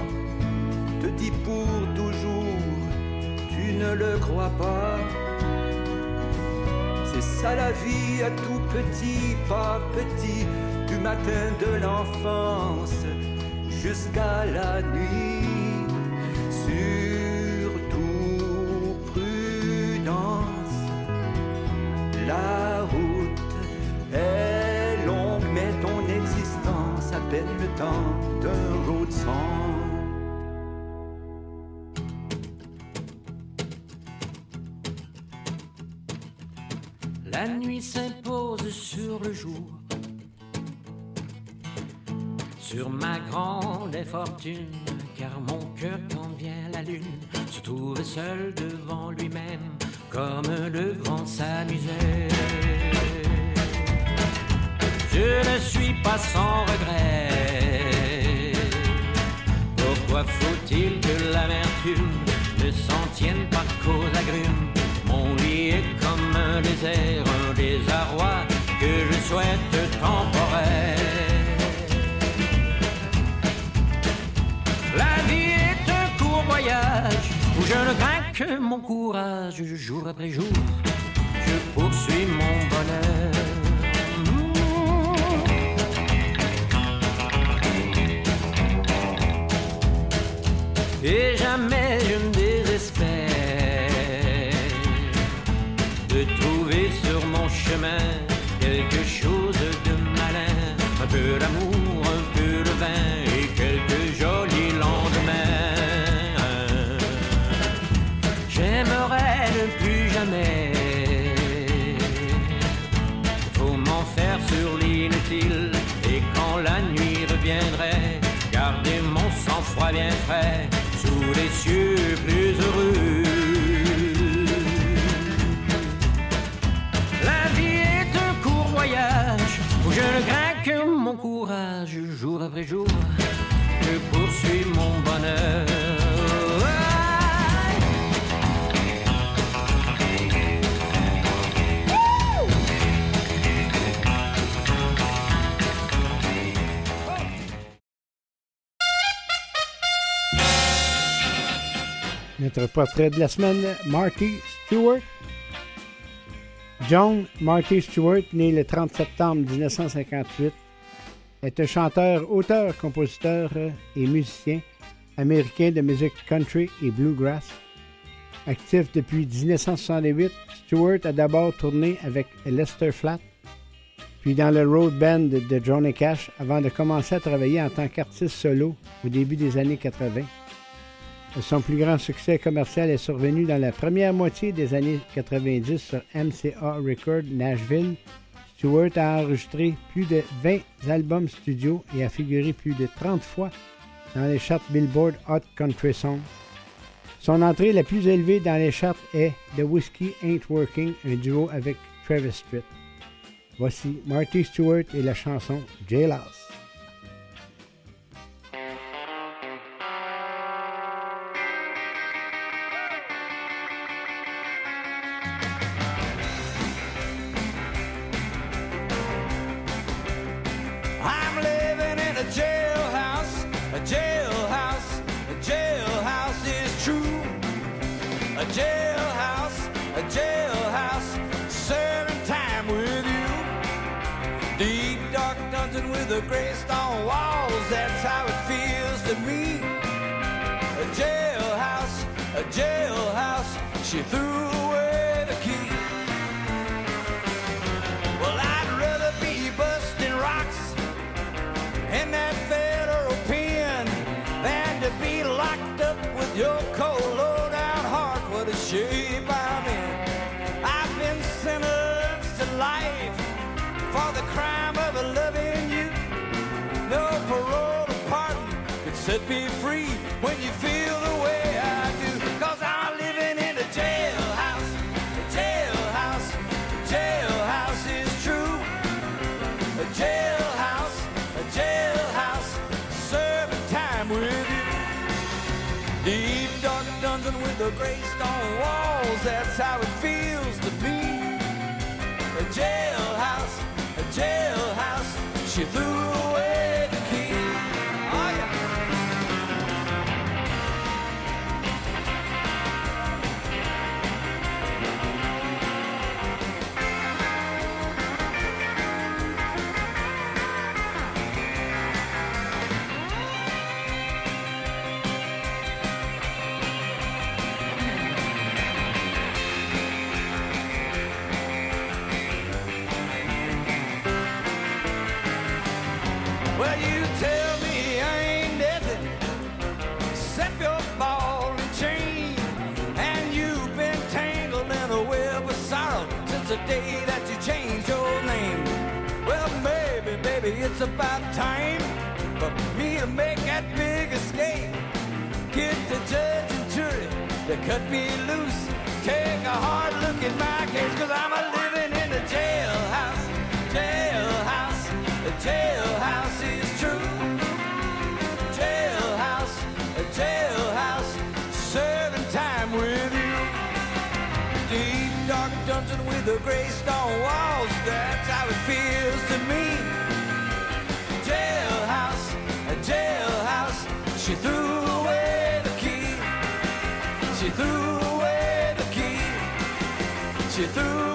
te dit pour toujours, tu ne le crois pas. C'est ça la vie à tout petit, pas petit, du matin de l'enfance jusqu'à la nuit. S'impose sur le jour. Sur ma grande infortune, car mon cœur, quand vient la lune, se trouve seul devant lui-même, comme le vent s'amusait. Je ne suis pas sans regret. Pourquoi faut-il que l'amertume ne s'en tienne pas qu'aux agrumes? Mon lit est comme un désert, temporaire. La vie est un court voyage où je ne crains que mon courage jour après jour. Je poursuis mon bonheur. et jamais je me désespère de trouver sur mon chemin bien frais sous les cieux plus heureux. La vie est un court voyage où je ne crains que mon courage jour après jour. Je poursuis mon bonheur. Notre portrait de la semaine, Marty Stewart. John Marty Stewart, né le 30 septembre 1958, est un chanteur, auteur, compositeur et musicien américain de musique country et bluegrass. Actif depuis 1968, Stewart a d'abord tourné avec Lester Flatt, puis dans le road band de Johnny Cash avant de commencer à travailler en tant qu'artiste solo au début des années 80. Son plus grand succès commercial est survenu dans la première moitié des années 90 sur MCA Records Nashville. Stewart a enregistré plus de 20 albums studio et a figuré plus de 30 fois dans les charts Billboard Hot Country Songs. Son entrée la plus élevée dans les charts est The Whiskey Ain't Working, un duo avec Travis Street. Voici Marty Stewart et la chanson Jailhouse. Gray stone walls, that's how it feels to me. A jailhouse, a jailhouse, she threw me free when you feel the way I do. Cause I'm living in a jailhouse, a jailhouse, a jailhouse is true. A jailhouse, a jailhouse, serving time with you. Deep dark dungeon with the gray stone walls, that's how it feels to be. A jailhouse, a jailhouse, she threw away it's about time for me to make that big escape. Get the judge and jury to cut me loose. Take a hard look at my case, cause I'm a living in a jailhouse. Jailhouse, a jailhouse is true. Jailhouse, a jailhouse, serving time with you. Deep dark dungeon with the gray stone walls, that's how it feels to me. you through.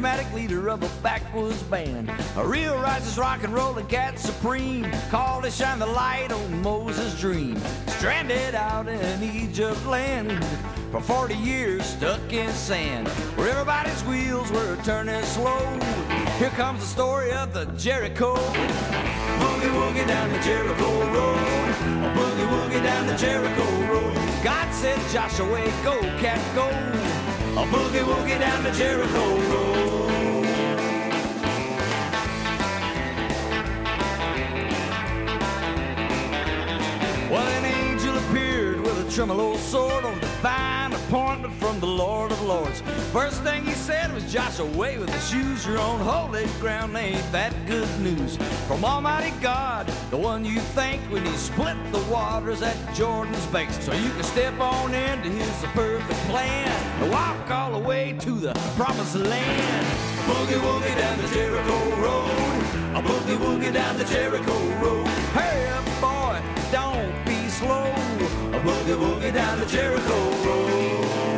Charismatic leader of a backwoods band, a real righteous rock and rolling cat supreme, called to shine the light on Moses' dream. Stranded out in Egypt land for 40 years, stuck in sand, where everybody's wheels were turning slow. Here comes the story of the Jericho. Boogie woogie down the Jericho road. A boogie woogie down the Jericho road. God said, Joshua, go, cat, go. A boogie woogie down the Jericho road. With a tremolo sword on divine appointment from the Lord of Lords. First thing he said was, Josh, away with the shoes. Your own holy ground, ain't that good news? From Almighty God, the one you thank when he split the waters at Jordan's banks. So you can step on into his perfect plan and walk all the way to the promised land. Boogie woogie down the Jericho road. A boogie woogie down the Jericho road. Boogie woogie down the Jericho road.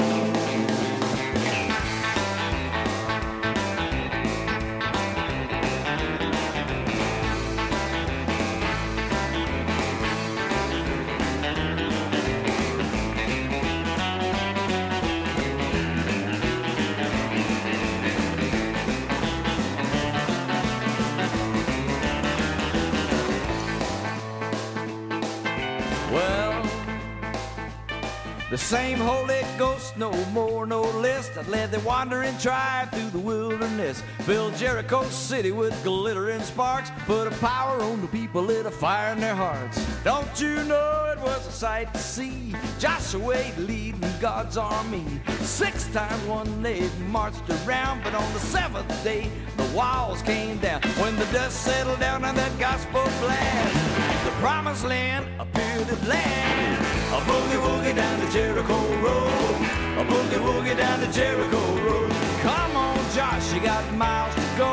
The same Holy Ghost, no more, no less, that led the wandering tribe through the wilderness. Filled Jericho City with glittering sparks, put a power on the people, lit a fire in their hearts. Don't you know it was a sight to see? Joshua leading God's army. Six times one they marched around, but on the seventh day the walls came down. When the dust settled down on that gospel blast, promised land appeared at last. A boogie woogie down the Jericho Road. A boogie woogie down the Jericho Road. Come on, Josh, you got miles to go.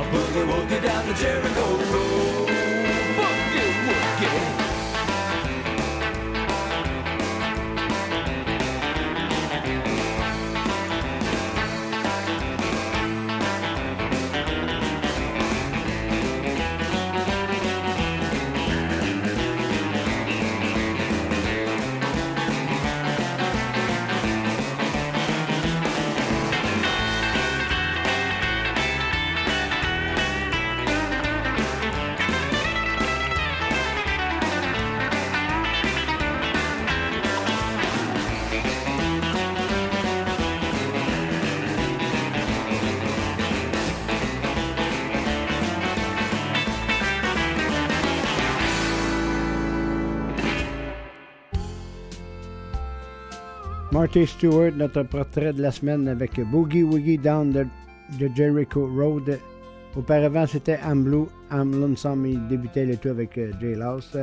A boogie woogie down the Jericho Road. Marty Stewart, notre portrait de la semaine avec Boogie Woogie Down the, Jericho Road. Auparavant, c'était I'm Blue, I'm Lonesome. Il débutait le tout avec euh, Jay Loss.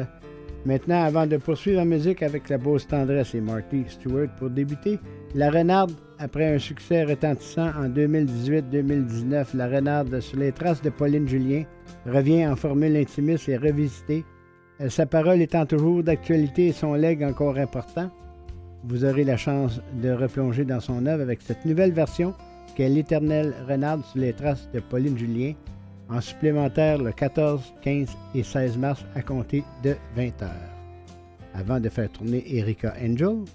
Maintenant, avant de poursuivre la musique avec la Beauce Tendresse et Marty Stewart, pour débuter, La Renarde, après un succès retentissant en 2018-2019, La Renarde, sur les traces de Pauline Julien, revient en formule intimiste et revisitée. Euh, Sa parole étant toujours d'actualité et son legs encore important vous aurez la chance de replonger dans son œuvre avec cette nouvelle version qu'est l'éternelle renarde sur les traces de Pauline Julien, en supplémentaire le 14, 15 et 16 mars à compter de 20 heures. Avant de faire tourner Erika Angel,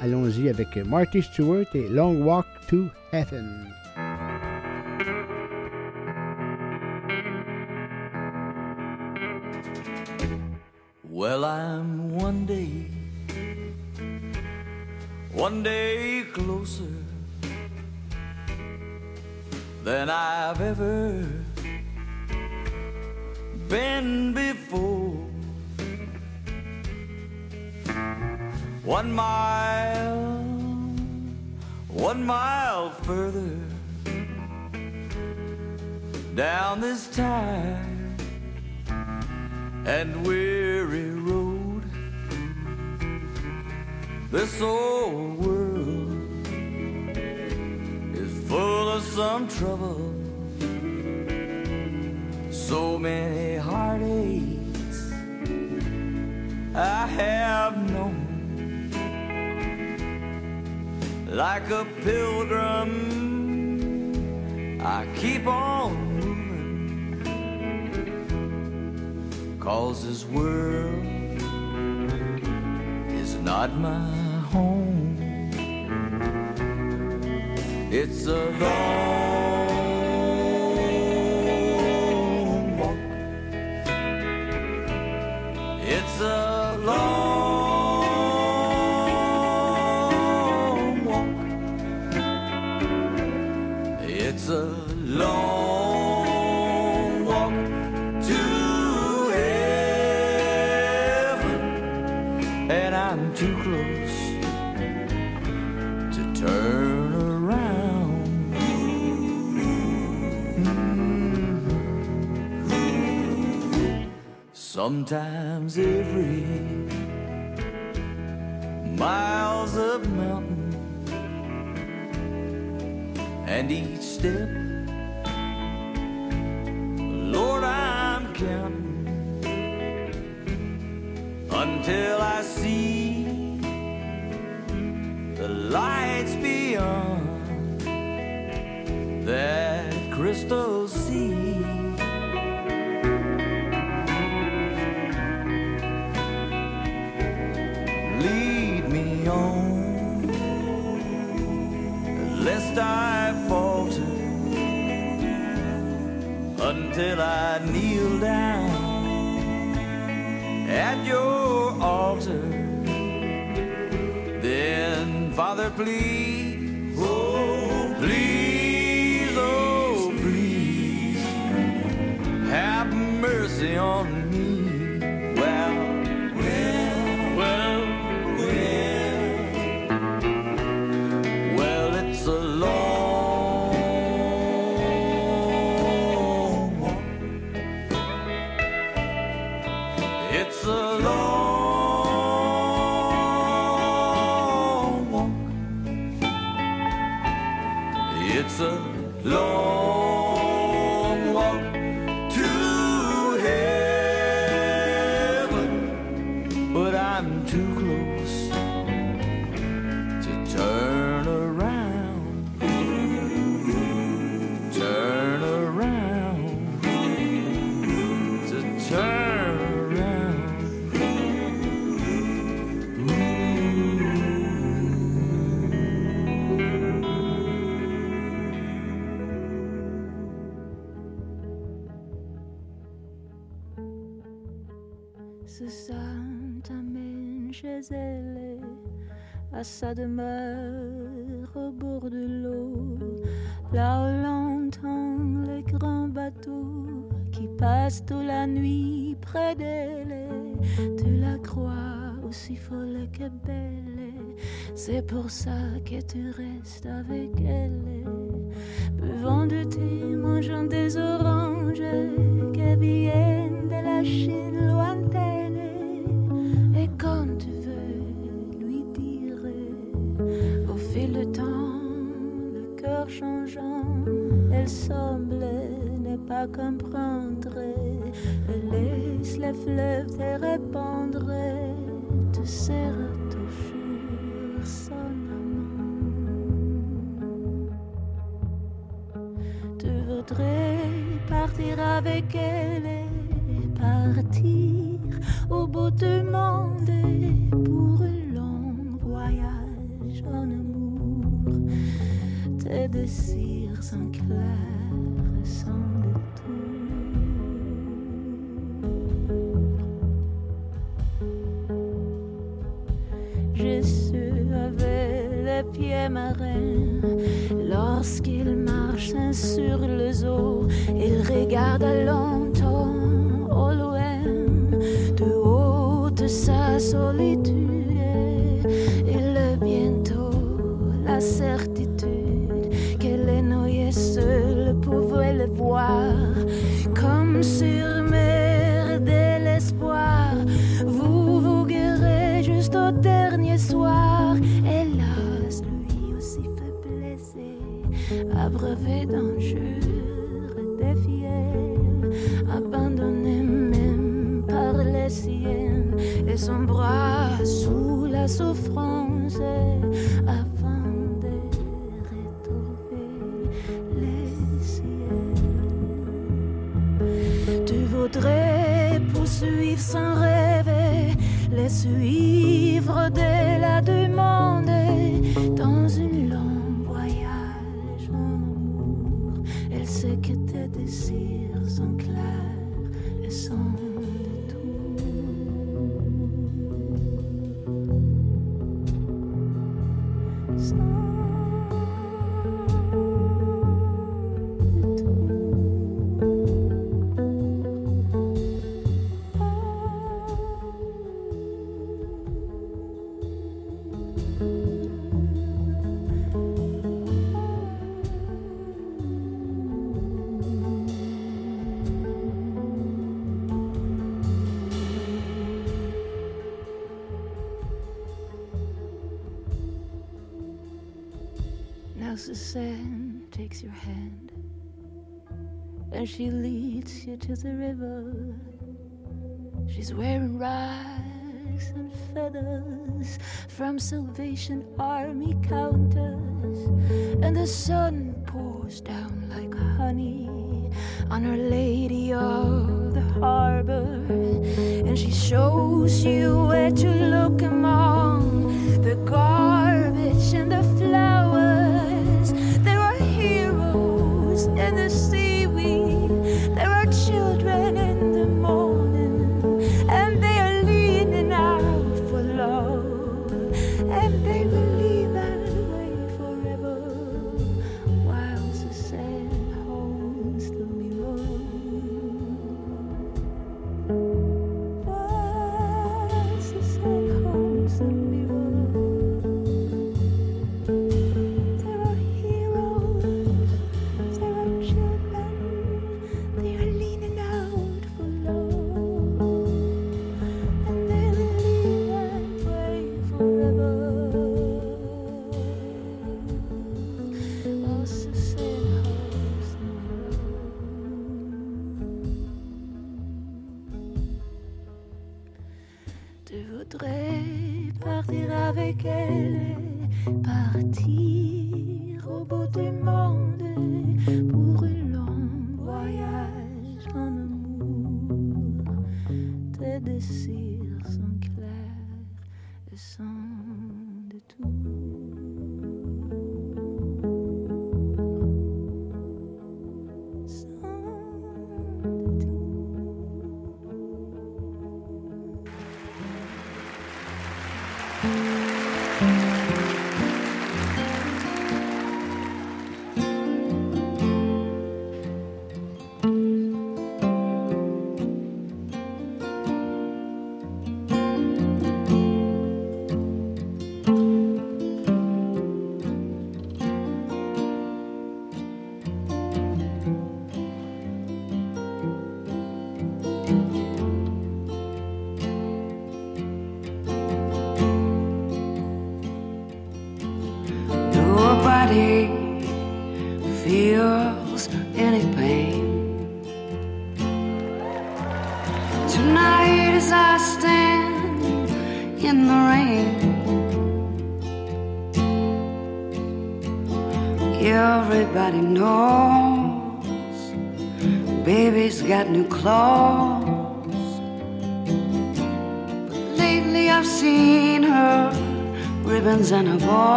allons-y avec Marty Stewart et Long Walk to Heaven. Well, I'm one day, one day closer than I've ever been before. One mile, one mile further down this tired and weary road. This old world is full of some trouble, so many heartaches I have known. Like a pilgrim, I keep on moving, cause this world is not my home. It's a long walk. It's a Sometimes every miles of mountain and each step, Lord, I'm counting until I see the lights beyond that crystal sea. Please, à sa demeure au bord de l'eau. Là où l'entend les grands bateaux qui passent toute la nuit près d'elle. Tu la crois aussi folle que belle, c'est pour ça que tu restes avec elle. Buvant du thé, mangeant des oranges qui viennent de la Chine lointaine. Changeant, elle semble ne pas comprendre. Elle laisse les fleuves te répandre, te serre toujours son Tu voudrais partir avec elle et partir au bout du monde pour un long voyage en amour. Tes désirs sont clairs sans Jésus avait les pieds marins lorsqu'il marche sur les eaux. Il regarde longtemps au loin, de haut de sa solitude. Il a bientôt la certitude comme sur mer de l'espoir. Vous vous guérez juste au dernier soir. Hélas, lui aussi fait blesser, abreuvé d'injures et de fiers, abandonné même par les siennes, et son bras sous la souffrance voudrais poursuivre sans rêver, les suivre de to the river. She's wearing rags and feathers from Salvation Army counters, and the sun pours down like honey on Our Lady of the Harbor, and she shows you where to look among the garbage and the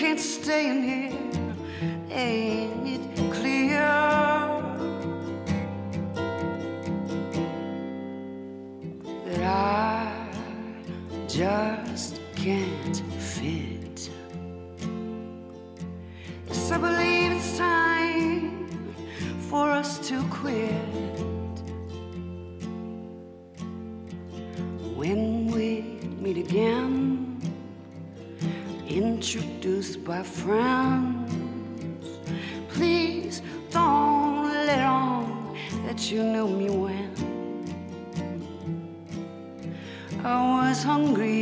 can't stay in here. Ain't it by friends. Please don't let on that you knew me when I was hungry.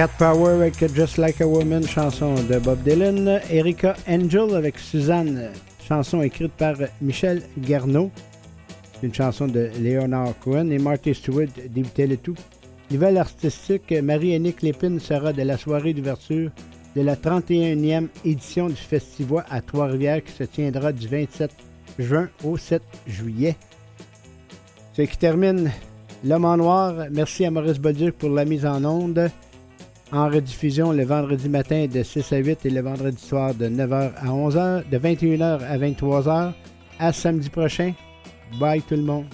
Cat Power avec Just Like a Woman, chanson de Bob Dylan. Erika Angel avec Suzanne, chanson écrite par Michel Garneau. Une chanson de Leonard Cohen et Marty Stewart débutait le tout. Nouvelle artistique, Marie-Annick Lépine sera de la soirée d'ouverture de la 31e édition du Festival à Trois-Rivières qui se tiendra du 27 juin au 7 juillet. Ce qui termine L'Homme en Noir. Merci à Maurice Bolduc pour la mise en onde. En rediffusion le vendredi matin de 6 à 8 et le vendredi soir de 9h à 11h, de 21h à 23h. À samedi prochain. Bye tout le monde.